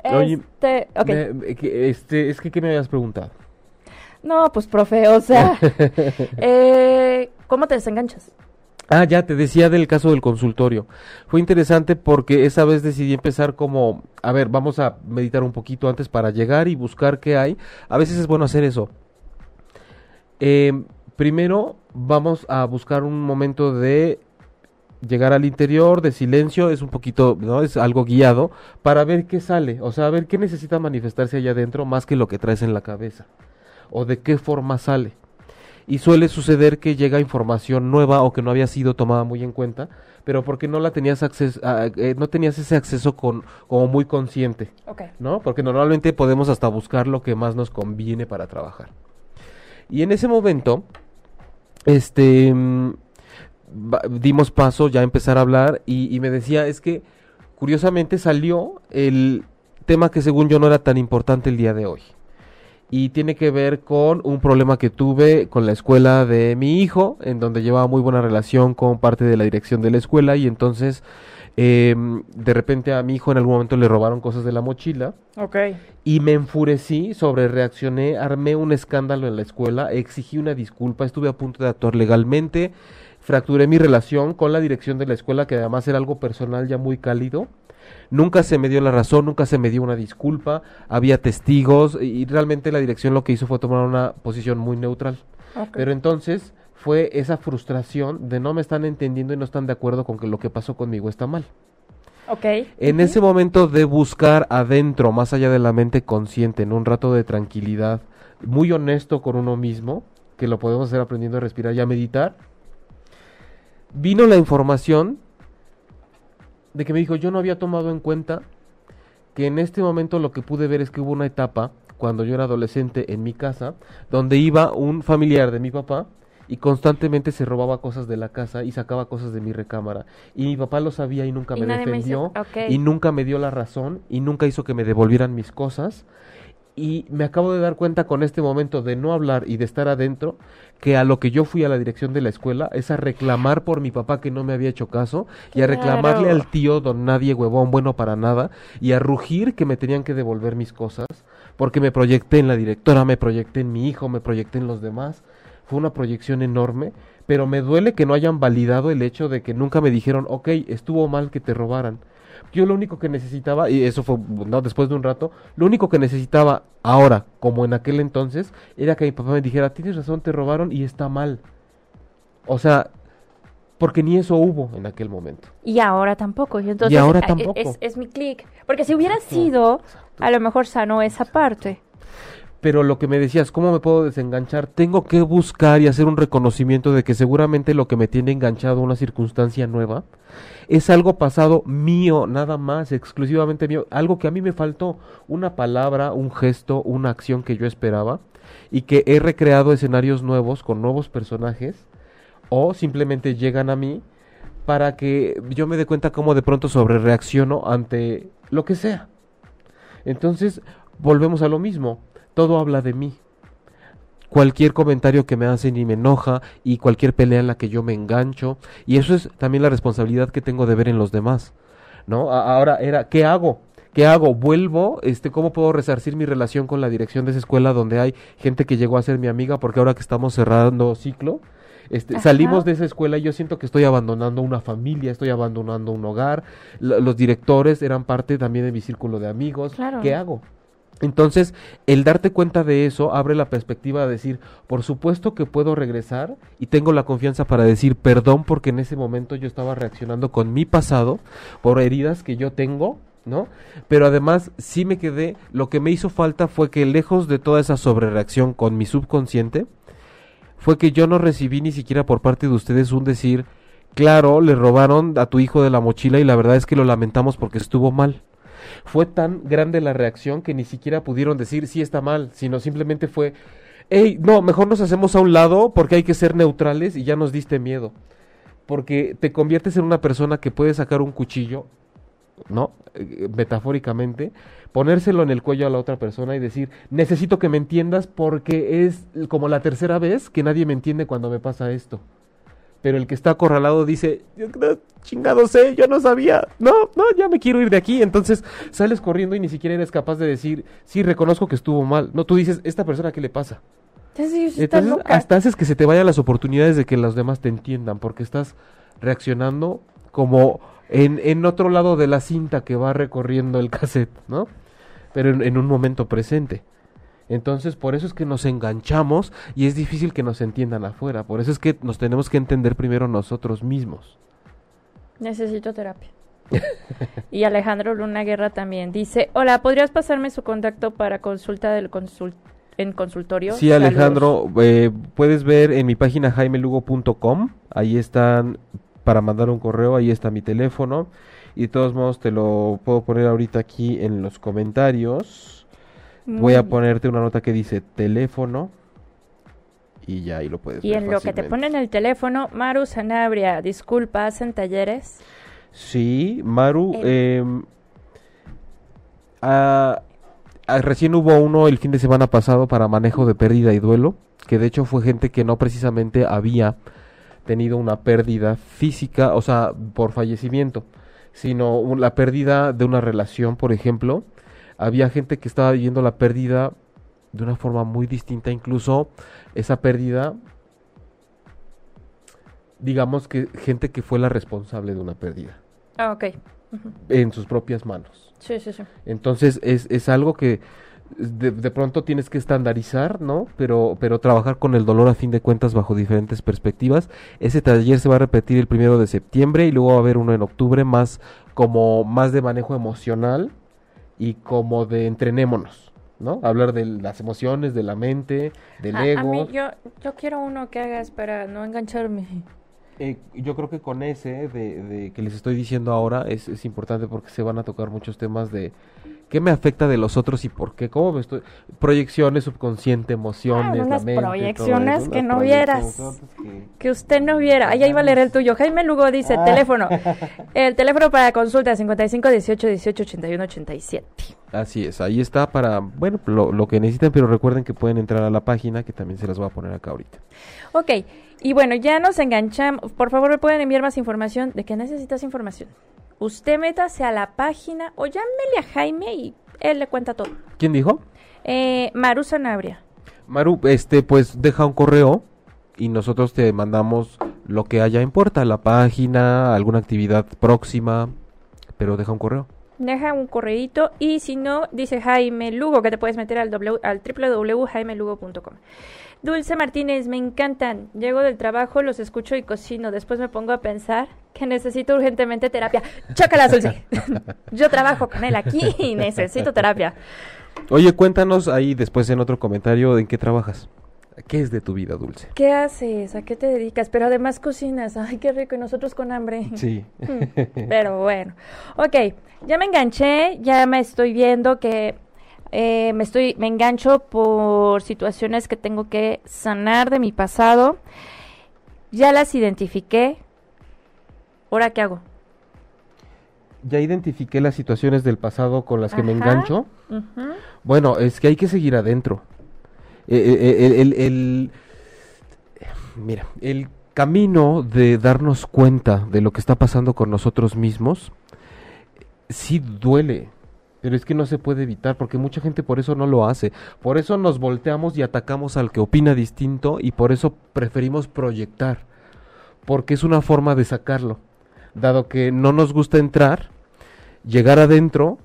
Oye, Este, me- que- este, es que, ¿qué me habías preguntado? No, pues, profe, o sea. eh, ¿Cómo te desenganchas? Ah, ya te decía del caso del consultorio. Fue interesante porque esa vez decidí empezar como, a ver, vamos a meditar un poquito antes para llegar y buscar qué hay. A veces es bueno hacer eso. Eh, primero vamos a buscar un momento de llegar al interior, de silencio, es un poquito, ¿no? Es algo guiado para ver qué sale, o sea, a ver qué necesita manifestarse allá adentro más que lo que traes en la cabeza o de qué forma sale y suele suceder que llega información nueva o que no había sido tomada muy en cuenta, pero porque no la tenías acceso, no tenías ese acceso con como muy consciente, Ok. ¿no? Porque normalmente podemos hasta buscar lo que más nos conviene para trabajar. Y en ese momento, este, mm, dimos paso ya a empezar a hablar y, y me decía es que curiosamente salió el tema que según yo no era tan importante el día de hoy y tiene que ver con un problema que tuve con la escuela de mi hijo, en donde llevaba muy buena relación con parte de la dirección de la escuela y entonces em, de repente a mi hijo en algún momento le robaron cosas de la mochila Ok. y me enfurecí, sobre reaccioné, armé un escándalo en la escuela, exigí una disculpa, estuve a punto de actuar legalmente, fracturé mi relación con la dirección de la escuela, que además era algo personal ya muy cálido. Nunca se me dio la razón, nunca se me dio una disculpa, había testigos y realmente la dirección lo que hizo fue tomar una posición muy neutral. Pero entonces fue esa frustración de no me están entendiendo y no están de acuerdo con que lo que pasó conmigo está mal. Ok. En ese momento de buscar adentro, más allá de la mente consciente, en un rato de tranquilidad, muy honesto con uno mismo, que lo podemos hacer aprendiendo a respirar y a meditar, vino la información de que me dijo, yo no había tomado en cuenta que en este momento lo que pude ver es que hubo una etapa, cuando yo era adolescente en mi casa, donde iba un familiar de mi papá y constantemente se robaba cosas de la casa y sacaba cosas de mi recámara. Y mi papá lo sabía y nunca Y me defendió hizo- y nunca me dio la razón y nunca hizo que me devolvieran mis cosas. Y me acabo de dar cuenta con este momento de no hablar y de estar adentro, que a lo que yo fui a la dirección de la escuela es a reclamar por mi papá que no me había hecho caso y a reclamarle Claro. al tío don nadie huevón bueno para nada y a rugir que me tenían que devolver mis cosas porque me proyecté en la directora, me proyecté en mi hijo, me proyecté en los demás. Fue una proyección enorme, pero me duele que no hayan validado el hecho de que nunca me dijeron, ok, estuvo mal que te robaran. Yo lo único que necesitaba, y eso fue no, después de un rato, lo único que necesitaba ahora, como en aquel entonces, era que mi papá me dijera, tienes razón, te robaron y está mal. O sea, porque ni eso hubo en aquel momento. Y ahora tampoco. Y, entonces, ahora eh, tampoco. Es, es mi clic. Porque si hubiera sido, a lo mejor sanó esa parte. Pero lo que me decías, ¿cómo me puedo desenganchar? Tengo que buscar y hacer un reconocimiento de que seguramente lo que me tiene enganchado una circunstancia nueva es algo pasado mío, nada más, exclusivamente mío, algo que a mí me faltó, una palabra, un gesto, una acción que yo esperaba y que he recreado escenarios nuevos con nuevos personajes o simplemente llegan a mí para que yo me dé cuenta cómo de pronto sobre reacciono ante lo que sea. Entonces, volvemos a lo mismo, todo habla de mí. Cualquier comentario que me hacen y me enoja y cualquier pelea en la que yo me engancho y eso es también la responsabilidad que tengo de ver en los demás. ¿No? Ahora era ¿qué hago? ¿Qué hago? ¿Vuelvo? Este, ¿Cómo puedo resarcir mi relación con la dirección de esa escuela donde hay gente que llegó a ser mi amiga? Porque ahora que estamos cerrando ciclo, este, salimos de esa escuela y yo siento que estoy abandonando una familia, estoy abandonando un hogar. L- los directores eran parte también de mi círculo de amigos. Claro. ¿Qué hago? Entonces, el darte cuenta de eso abre la perspectiva de decir, por supuesto que puedo regresar y tengo la confianza para decir perdón porque en ese momento yo estaba reaccionando con mi pasado por heridas que yo tengo, ¿no? Pero además sí me quedé, lo que me hizo falta fue que lejos de toda esa sobrereacción con mi subconsciente, fue que yo no recibí ni siquiera por parte de ustedes un decir, claro, le robaron a tu hijo de la mochila y la verdad es que lo lamentamos porque estuvo mal. Fue tan grande la reacción que ni siquiera pudieron decir sí está mal, sino simplemente fue, hey, no, mejor nos hacemos a un lado porque hay que ser neutrales y ya nos diste miedo. Porque te conviertes en una persona que puede sacar un cuchillo, ¿no? Eh, metafóricamente, ponérselo en el cuello a la otra persona y decir, necesito que me entiendas porque es como la tercera vez que nadie me entiende cuando me pasa esto pero el que está acorralado dice, chingado sé, yo no sabía, no, no, ya me quiero ir de aquí, entonces sales corriendo y ni siquiera eres capaz de decir, sí, reconozco que estuvo mal, no, tú dices, esta persona, ¿qué le pasa? Entonces, hasta haces que se te vayan las oportunidades de que los demás te entiendan, porque estás reaccionando como en, en otro lado de la cinta que va recorriendo el cassette, ¿no? Pero en un momento presente. Entonces, por eso es que nos enganchamos y es difícil que nos entiendan afuera. Por eso es que nos tenemos que entender primero nosotros mismos. Necesito terapia. y Alejandro Luna Guerra también dice, hola, ¿podrías pasarme su contacto para consulta del en consultorio? Sí, Alejandro, eh, puedes ver en mi página jaimelugo.com, ahí están para mandar un correo, ahí está mi teléfono y de todos modos te lo puedo poner ahorita aquí en los comentarios. Voy a ponerte una nota que dice teléfono y ya ahí lo puedes y en lo que te ponen el teléfono, Maru Sanabria, disculpa, ¿hacen talleres? Sí, Maru, eh, recién hubo uno el fin de semana pasado para manejo de pérdida y duelo, que de hecho fue gente que no precisamente había tenido una pérdida física, o sea, por fallecimiento, sino la pérdida de una relación, por ejemplo, había gente que estaba viviendo la pérdida de una forma muy distinta, incluso esa pérdida, digamos que gente que fue la responsable de una pérdida. Ah, ok. En sus propias manos. Sí, sí, sí. Entonces es, es algo que de, de, pronto tienes que estandarizar, ¿no? Pero, pero trabajar con el dolor a fin de cuentas bajo diferentes perspectivas. Ese taller se va a repetir el primero de septiembre y luego va a haber uno en octubre más como más de manejo emocional y como de entrenémonos, ¿no? Hablar de las emociones, de la mente, del ego. A mí, yo, yo quiero uno que hagas para no engancharme. Eh, yo creo que con ese de, de, que les estoy diciendo ahora es, es importante porque se van a tocar muchos temas de ¿Qué me afecta de los otros y por qué? ¿Cómo me estoy...? Proyecciones, subconsciente, emociones, ah, proyecciones que no vieras. Que... usted no viera. Ahí, va a leer el tuyo. Jaime Lugo dice, ah. teléfono. El teléfono para consulta, 55 18 18 81 87. Así es, ahí está para, bueno, lo, lo que necesiten, pero recuerden que pueden entrar a la página, que también se las voy a poner acá ahorita. Ok, y bueno, ya nos enganchamos. Por favor, me pueden enviar más información. ¿De qué necesitas información? Usted métase a la página o llámele a Jaime y él le cuenta todo. ¿Quién dijo? Eh, Maru Sanabria. Maru, este, pues deja un correo y nosotros te mandamos lo que haya en puerta, la página, alguna actividad próxima, pero deja un correo. Deja un correíto y si no, dice Jaime Lugo, que te puedes meter al, w, al www.jaimelugo.com. Dulce Martínez, me encantan. Llego del trabajo, los escucho y cocino. Después me pongo a pensar que necesito urgentemente terapia. Chócala, Dulce. Yo trabajo con él aquí y necesito terapia. Oye, cuéntanos ahí después en otro comentario en qué trabajas. ¿Qué es de tu vida, Dulce? ¿Qué haces? ¿A qué te dedicas? Pero además cocinas. Ay, qué rico. Y nosotros con hambre. Sí. Pero bueno. Ok, ya me enganché. Ya me estoy viendo que eh, me estoy, me engancho por situaciones que tengo que sanar de mi pasado. Ya las identifiqué. ¿Ahora qué hago? Ya identifiqué las situaciones del pasado con las que me engancho. Bueno, es que hay que seguir adentro. Eh, eh, el, el, mira, el camino de darnos cuenta de lo que está pasando con nosotros mismos, sí duele pero es que no se puede evitar porque mucha gente por eso no lo hace. Por eso nos volteamos y atacamos al que opina distinto y por eso preferimos proyectar. Porque es una forma de sacarlo. Dado que no nos gusta entrar, llegar adentro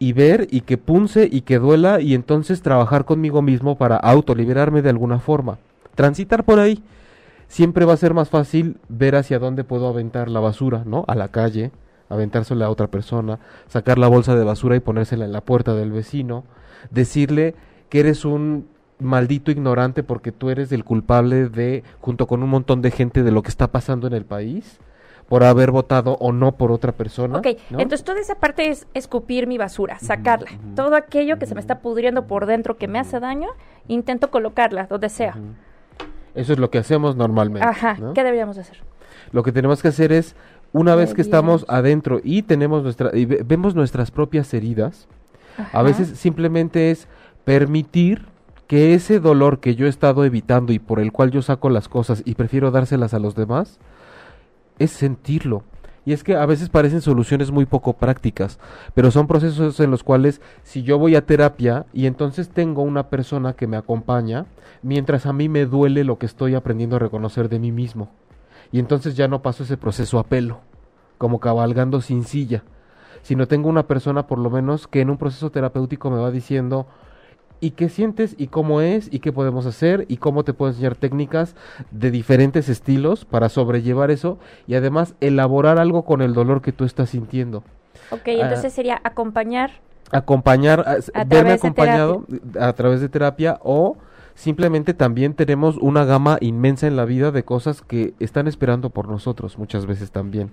y ver y que punce y que duela y entonces trabajar conmigo mismo para autoliberarme de alguna forma. Transitar por ahí. Siempre va a ser más fácil ver hacia dónde puedo aventar la basura, ¿no? A la calle, aventársela a otra persona, sacar la bolsa de basura y ponérsela en la puerta del vecino, decirle que eres un maldito ignorante porque tú eres el culpable de, junto con un montón de gente, de lo que está pasando en el país, por haber votado o no por otra persona. Ok, ¿no? entonces toda esa parte es escupir mi basura, sacarla. Todo aquello que se me está pudriendo por dentro, que me hace daño, intento colocarla donde sea. Eso es lo que hacemos normalmente. Ajá, ¿no? ¿qué deberíamos hacer? Lo que tenemos que hacer es, una vez que estamos adentro y tenemos nuestra, y ve- vemos nuestras propias heridas, a veces simplemente es permitir que ese dolor que yo he estado evitando y por el cual yo saco las cosas y prefiero dárselas a los demás, es sentirlo. Y es que a veces parecen soluciones muy poco prácticas, pero son procesos en los cuales si yo voy a terapia y entonces tengo una persona que me acompaña, mientras a mí me duele lo que estoy aprendiendo a reconocer de mí mismo. Y entonces ya no paso ese proceso a pelo, como cabalgando sin silla, sino tengo una persona por lo menos que en un proceso terapéutico me va diciendo y qué sientes y cómo es y qué podemos hacer y cómo te puedo enseñar técnicas de diferentes estilos para sobrellevar eso y además elaborar algo con el dolor que tú estás sintiendo. Ok, Ah. entonces sería acompañar. Acompañar, a- s- A verme acompañado a través de terapia o simplemente también tenemos una gama inmensa en la vida de cosas que están esperando por nosotros muchas veces también.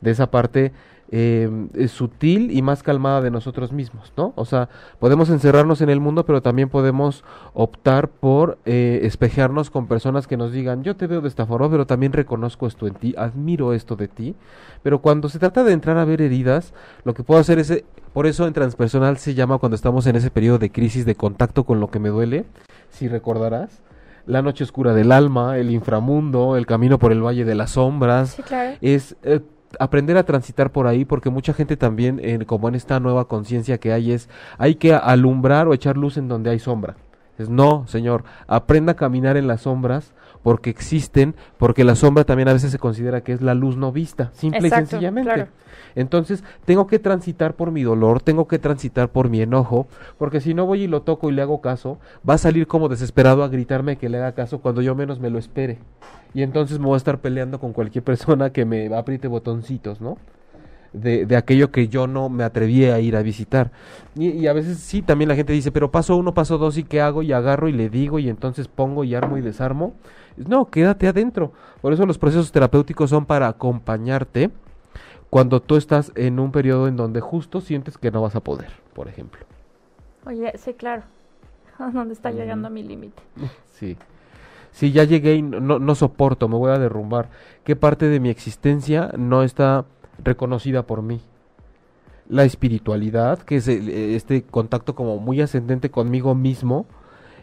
De esa parte eh, es sutil y más calmada de nosotros mismos, ¿no? O sea, podemos encerrarnos en el mundo, pero también podemos optar por eh, espejearnos con personas que nos digan, yo te veo de esta forma, pero también reconozco esto en ti, admiro esto de ti. Pero cuando se trata de entrar a ver heridas, lo que puedo hacer es, eh, por eso en transpersonal se llama cuando estamos en ese periodo de crisis, de contacto con lo que me duele, si recordarás, la noche oscura del alma, el inframundo, el camino por el valle de las sombras, Sí, claro. es eh, aprender a transitar por ahí porque mucha gente también en- como en esta nueva conciencia que hay es hay que alumbrar o echar luz en donde hay sombra. Es no señor aprenda a caminar en las sombras porque existen porque la sombra también a veces se considera que es la luz no vista simple Exacto, y sencillamente claro. entonces tengo que transitar por mi dolor tengo que transitar por mi enojo porque si no voy y lo toco y le hago caso va a salir como desesperado a gritarme que le haga caso cuando yo menos me lo espere y entonces me voy a estar peleando con cualquier persona que me apriete botoncitos, ¿no? De, de aquello que yo no me atreví a ir a visitar. Y, y a veces sí, también la gente dice, pero paso uno, paso dos, ¿y qué hago? Y agarro y le digo, y entonces pongo y armo y desarmo. No, quédate adentro. Por eso los procesos terapéuticos son para acompañarte cuando tú estás en un periodo en donde justo sientes que no vas a poder, por ejemplo. Oye, sí, claro. ¿Dónde está Ujú. llegando mi límite? Sí. Sí, ya llegué y no, no soporto, me voy a derrumbar. ¿Qué parte de mi existencia no está reconocida por mí? La espiritualidad, que es el- eh, este contacto como muy ascendente conmigo mismo,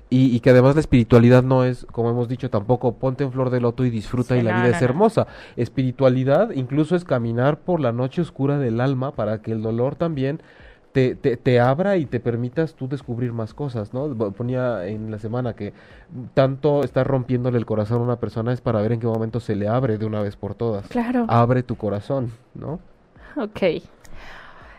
y, y que además la espiritualidad no es, como hemos dicho, tampoco ponte en flor de loto y disfruta Sí, y la no, vida no, es no. hermosa. Espiritualidad incluso es caminar por la noche oscura del alma para que el dolor también te, te, te abra y te permitas tú descubrir más cosas, ¿no? Ponía en la semana que tanto estar rompiéndole el corazón a una persona es para ver en qué momento se le abre de una vez por todas. Claro. Abre tu corazón, ¿no? Ok.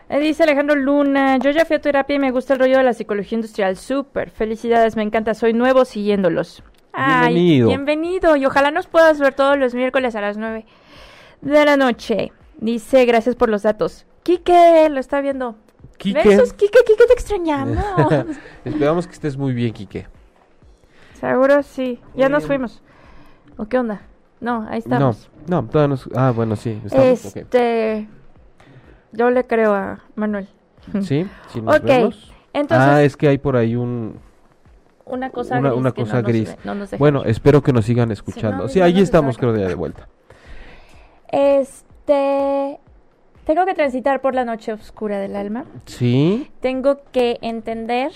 Eh, Dice Alejandro Luna, yo ya fui a terapia y me gusta el rollo de la psicología industrial. Súper, felicidades, me encanta, soy nuevo siguiéndolos. Ay, Bienvenido. bienvenido y ojalá nos puedas ver todos los miércoles a las 9 de la noche. Dice, gracias por los datos. Quique, lo está viendo. Quique. Besos, Quique, Quique, te extrañamos. Esperamos que estés muy bien, Quique. Seguro sí. Ya nos fuimos. ¿O qué onda? No, ahí estamos. No, no, todavía nos... Ah, bueno, sí. Estamos, este... Yo le creo a Manuel. Sí, sí, nos Ok, vemos. Entonces, ah, es que hay por ahí un... una cosa una- gris una cosa no gris. no nos Bueno, espero que nos sigan escuchando. no, Sí, nos estamos, creo, de, de vuelta. Este... Tengo que transitar por la noche oscura del alma. Sí, Tengo que entender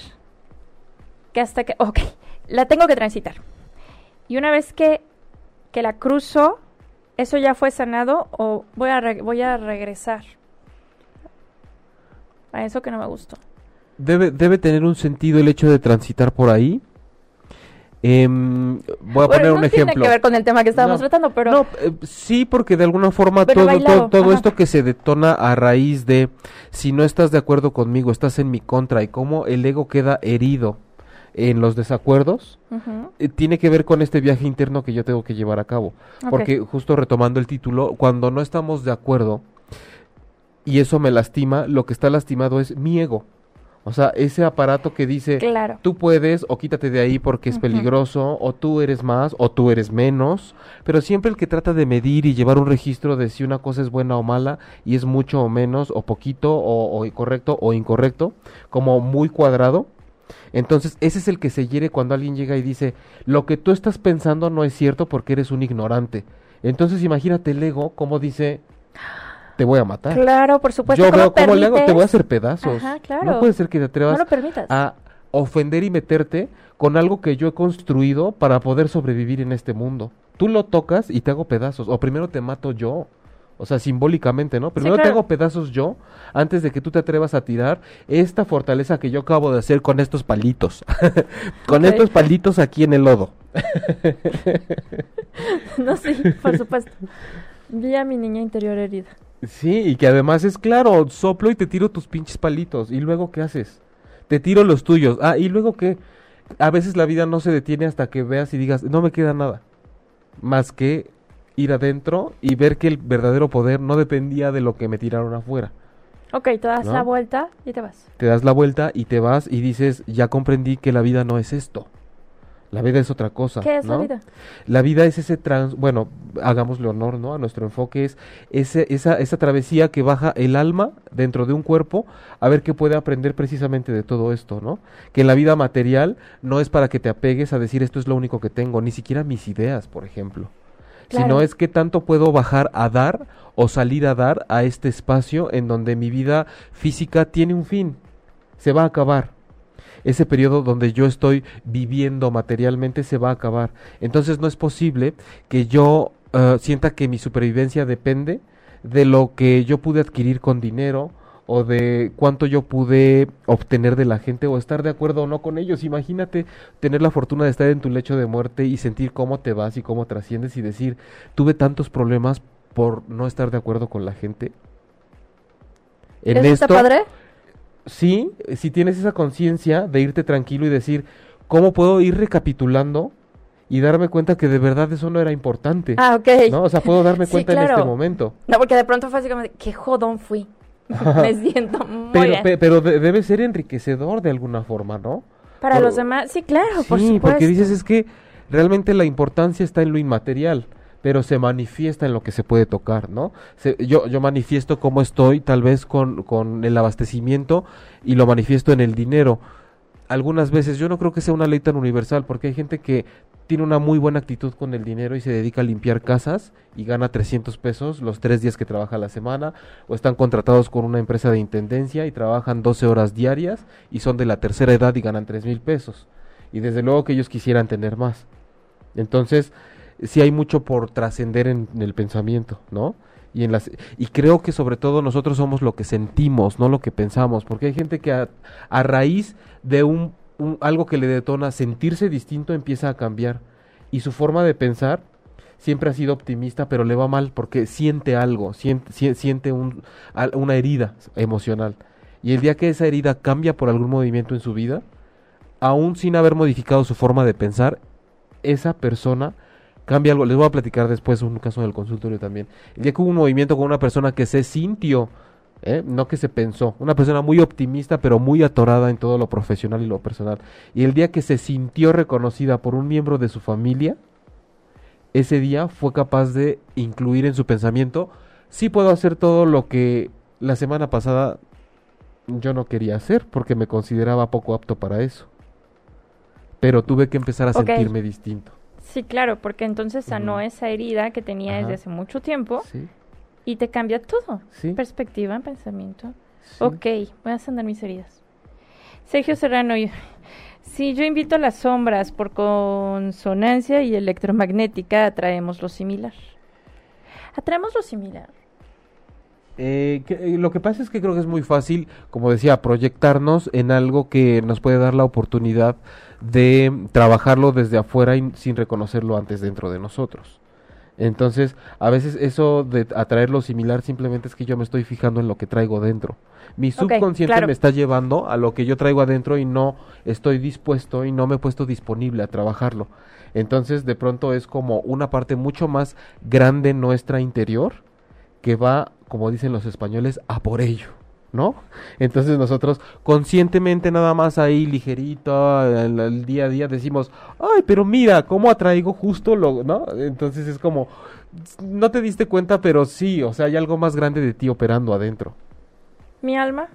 que hasta que... Ok, la tengo que transitar. Y una vez que, que la cruzo, ¿eso ya fue sanado o voy a, re- voy a regresar? A eso que no me gustó. debe, debe tener un sentido el hecho de transitar por ahí. Em, voy a Bueno, poner no un tiene ejemplo. que ver con el tema que estábamos No, tratando, pero... No, eh, sí, porque de alguna forma Pero todo, bailado, todo, esto que se detona a raíz de si no estás de acuerdo conmigo, estás en mi contra y cómo el ego queda herido en los desacuerdos, eh, tiene que ver con este viaje interno que yo tengo que llevar a cabo. Porque justo retomando el título, cuando no estamos de acuerdo y eso me lastima, lo que está lastimado es mi ego. O sea, ese aparato que dice, Claro. tú puedes o quítate de ahí porque es peligroso, o tú eres más o tú eres menos, pero siempre el que trata de medir y llevar un registro de si una cosa es buena o mala y es mucho o menos o poquito o, o correcto o incorrecto, como muy cuadrado. Entonces, ese es el que se hiere cuando alguien llega y dice, lo que tú estás pensando no es cierto porque eres un ignorante. Entonces, imagínate el ego como dice, te voy a matar. Claro, por supuesto. Yo ¿cómo veo cómo le hago, te voy a hacer pedazos. Ajá, claro. No puede ser que te atrevas No lo permitas. a ofender y meterte con algo que yo he construido para poder sobrevivir en este mundo. Tú lo tocas y te hago pedazos. O primero te mato yo. O sea, simbólicamente, ¿no? Primero te claro. hago pedazos yo antes de que tú te atrevas a tirar esta fortaleza que yo acabo de hacer con estos palitos. con estos palitos aquí en el lodo. no, sí, por supuesto. Vi a mi niña interior herida. Sí, y que además es claro, soplo y te tiro tus pinches palitos. ¿Y luego qué haces? Te tiro los tuyos. Ah, ¿y luego qué? A veces la vida no se detiene hasta que veas y digas, no me queda nada. Más que ir adentro y ver que el verdadero poder no dependía de lo que me tiraron afuera. Ok, te das ¿No? la vuelta y te vas. Te das la vuelta y te vas y dices, ya comprendí que la vida no es esto. La vida es otra cosa. ¿Qué es la ¿no? vida? La vida es ese trans, bueno, hagámosle honor, ¿no? A nuestro enfoque es ese, esa, esa travesía que baja el alma dentro de un cuerpo a ver qué puede aprender precisamente de todo esto, ¿no? Que en la vida material no es para que te apegues a decir esto es lo único que tengo, ni siquiera mis ideas, por ejemplo. Claro. Sino es qué tanto puedo bajar a dar o salir a dar a este espacio en donde mi vida física tiene un fin, se va a acabar ese periodo donde yo estoy viviendo materialmente se va a acabar. Entonces no es posible que yo eh, sienta que mi supervivencia depende de lo que yo pude adquirir con dinero o de cuánto yo pude obtener de la gente o estar de acuerdo o no con ellos. Imagínate tener la fortuna de estar en tu lecho de muerte y sentir cómo te vas y cómo trasciendes y decir, tuve tantos problemas por no estar de acuerdo con la gente. En ¿Eso está esto, padre? Sí, si tienes esa conciencia de irte tranquilo y decir, ¿cómo puedo ir recapitulando y darme cuenta que de verdad eso no era importante? Ah, ok. ¿No? O sea, puedo darme Sí, cuenta en este momento. No, porque de pronto fue así como qué jodón fui. Me siento muy Pero, bien. pe- pero de- debe ser enriquecedor de alguna forma, ¿no? Para los demás, sí, claro, por sí, supuesto. porque dices es que realmente la importancia está en lo inmaterial, pero se manifiesta en lo que se puede tocar, ¿no? Se- yo, yo manifiesto cómo estoy tal vez con, con el abastecimiento y lo manifiesto en el dinero. Algunas veces yo no creo que sea una ley tan universal, porque hay gente que tiene una muy buena actitud con el dinero y se dedica a limpiar casas y gana 300 pesos los tres días que trabaja la semana, o están contratados con una empresa de intendencia y trabajan 12 horas diarias y son de la tercera edad y ganan 3 mil pesos. Y desde luego que ellos quisieran tener más. Entonces, sí hay mucho por trascender en, el pensamiento, ¿no? Y, en las, y creo que sobre todo nosotros somos lo que sentimos, no lo que pensamos, porque hay gente que a, raíz de un, algo que le detona sentirse distinto empieza a cambiar y su forma de pensar siempre ha sido optimista, pero le va mal porque siente algo, siente, sie- siente un, una herida emocional. Y el día que esa herida cambia por algún movimiento en su vida, aún sin haber modificado su forma de pensar, esa persona cambia algo. Les voy a platicar después un caso en el consultorio también. El día que hubo un movimiento con una persona que se sintió, ¿eh? no que se pensó, una persona muy optimista pero muy atorada en todo lo profesional y lo personal. Y el día que se sintió reconocida por un miembro de su familia, ese día fue capaz de incluir en su pensamiento, sí puedo hacer todo lo que la semana pasada yo no quería hacer porque me consideraba poco apto para eso. Pero tuve que empezar a sentirme distinto. Sí, claro, porque entonces sanó esa herida que tenía Ajá. desde hace mucho tiempo Sí, y te cambia todo. sí. Perspectiva, pensamiento. sí. Ok, voy a sanar mis heridas. Sergio Serrano, y- si yo invito a las sombras por consonancia y electromagnética, atraemos lo similar. Atraemos lo similar. Eh, que- eh, lo que pasa es que creo que es muy fácil, como decía, proyectarnos en algo que nos puede dar la oportunidad de trabajarlo desde afuera y sin reconocerlo antes dentro de nosotros. Entonces, a veces eso de atraer lo similar simplemente es que yo me estoy fijando en lo que traigo dentro. Mi subconsciente claro. me está llevando a lo que yo traigo adentro y no estoy dispuesto y no me he puesto disponible a trabajarlo. Entonces, de pronto es como una parte mucho más grande nuestra interior que va, como dicen los españoles, a por ello, ¿no? Entonces nosotros conscientemente nada más ahí ligerito al, al día a día decimos, ay, pero mira, cómo atraigo justo lo, ¿no? Entonces es como, no te diste cuenta, pero sí, o sea, hay algo más grande de ti operando adentro. Mi alma.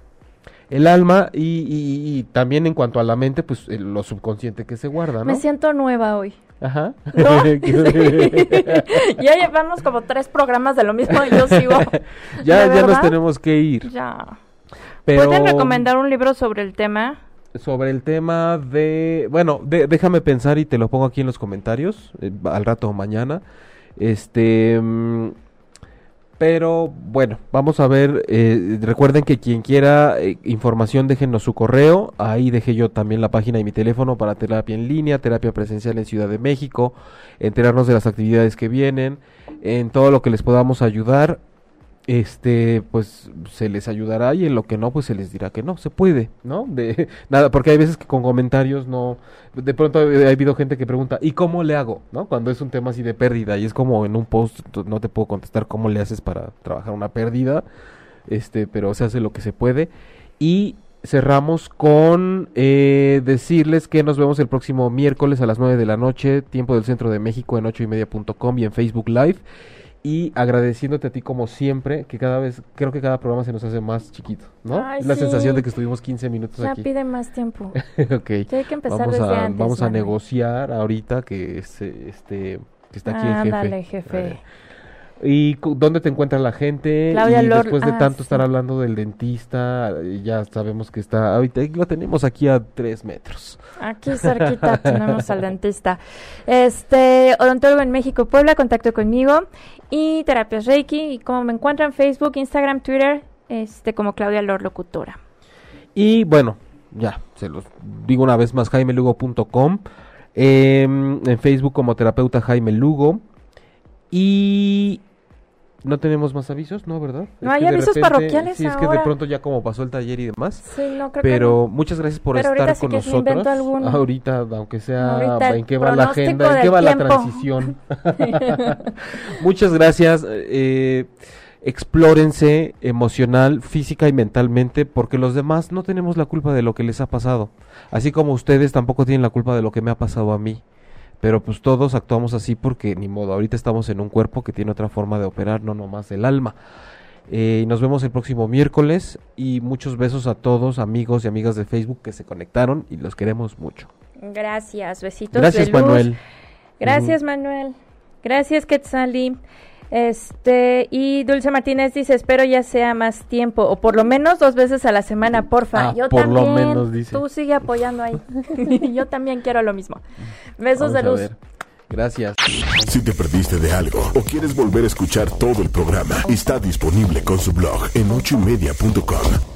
El alma y, y- y también en cuanto a la mente, pues el- lo subconsciente que se guarda, ¿no? Me siento nueva hoy. Ajá. ¿No? ya llevamos como tres programas de lo mismo y yo sigo. ya, ¿De ya nos tenemos que ir. Ya. Pero ¿Pueden recomendar un libro sobre el tema? sobre el tema de, bueno, de- déjame pensar y te lo pongo aquí en los comentarios eh, al rato o mañana. Este, mm, pero bueno, vamos a ver. eh, recuerden que quien quiera eh, información, déjenos su correo. Ahí dejé yo también la página y mi teléfono para terapia en línea, terapia presencial en Ciudad de México, enterarnos de las actividades que vienen, en todo lo que les podamos ayudar. Este, pues se les ayudará y en lo que no, pues se les dirá que no, se puede, ¿no? De nada, porque hay veces que con comentarios no, de pronto ha ha habido gente que pregunta, ¿y cómo le hago? ¿No? Cuando es un tema así de pérdida y es como en un post, no te puedo contestar cómo le haces para trabajar una pérdida, este, pero se hace lo que se puede. Y cerramos con eh, decirles que nos vemos el próximo miércoles a las 9 de la noche, tiempo del centro de México en 8 y media.com y en Facebook Live. Y agradeciéndote a ti como siempre, que cada vez, creo que cada programa se nos hace más chiquito, ¿no? Ay, es la sí. sensación de que estuvimos 15 minutos Ya aquí. pide más tiempo. ok. Ya hay que empezar Vamos desde a, antes. vamos a negociar ahorita que es, eh, este que está aquí el jefe. Ándale, jefe. ¿Y dónde te encuentra la gente? Claudia y después de ah, tanto sí. estar hablando del dentista, eh, ya sabemos que está, ahorita lo tenemos aquí a tres metros. Aquí cerquita tenemos al dentista. Este, odontólogo en México, Puebla, contacto conmigo. Y terapias Reiki. Y como me encuentran Facebook, Instagram, Twitter, este, como Claudia Lor Locutora. Y bueno, ya, se los digo una vez más, jaimelugo.com, em, en Facebook como terapeuta Jaime Lugo. Y no tenemos más avisos, ¿no? ¿Verdad? No Es hay avisos parroquiales Sí, es que de pronto ya como pasó el taller y demás. Sí, no creo Pero muchas gracias por Pero estar sí con me nosotros. Ahorita, aunque sea Ahorita en qué va la agenda, en qué va la transición. muchas gracias. eh, explórense emocional, física y mentalmente, porque los demás no tenemos la culpa de lo que les ha pasado. Así como ustedes tampoco tienen la culpa de lo que me ha pasado a mí. Pero pues todos actuamos así porque ni modo, ahorita estamos en un cuerpo que tiene otra forma de operar, no nomás el alma. Eh, y nos vemos el próximo miércoles y muchos besos a todos, amigos y amigas de Facebook que se conectaron y los queremos mucho. Gracias, besitos. Gracias de luz. Manuel. Gracias, Manuel. Gracias, Quetzali. Este, y Dulce Martínez dice, espero ya sea más tiempo, o por lo menos dos veces a la semana, porfa. Ah, Yo por lo también. menos, dice. Tú sigue apoyando ahí. Yo también quiero lo mismo. Besos Vamos de luz. Gracias. Si te perdiste de algo o quieres volver a escuchar todo el programa, está disponible con su blog en ochoymedia.com.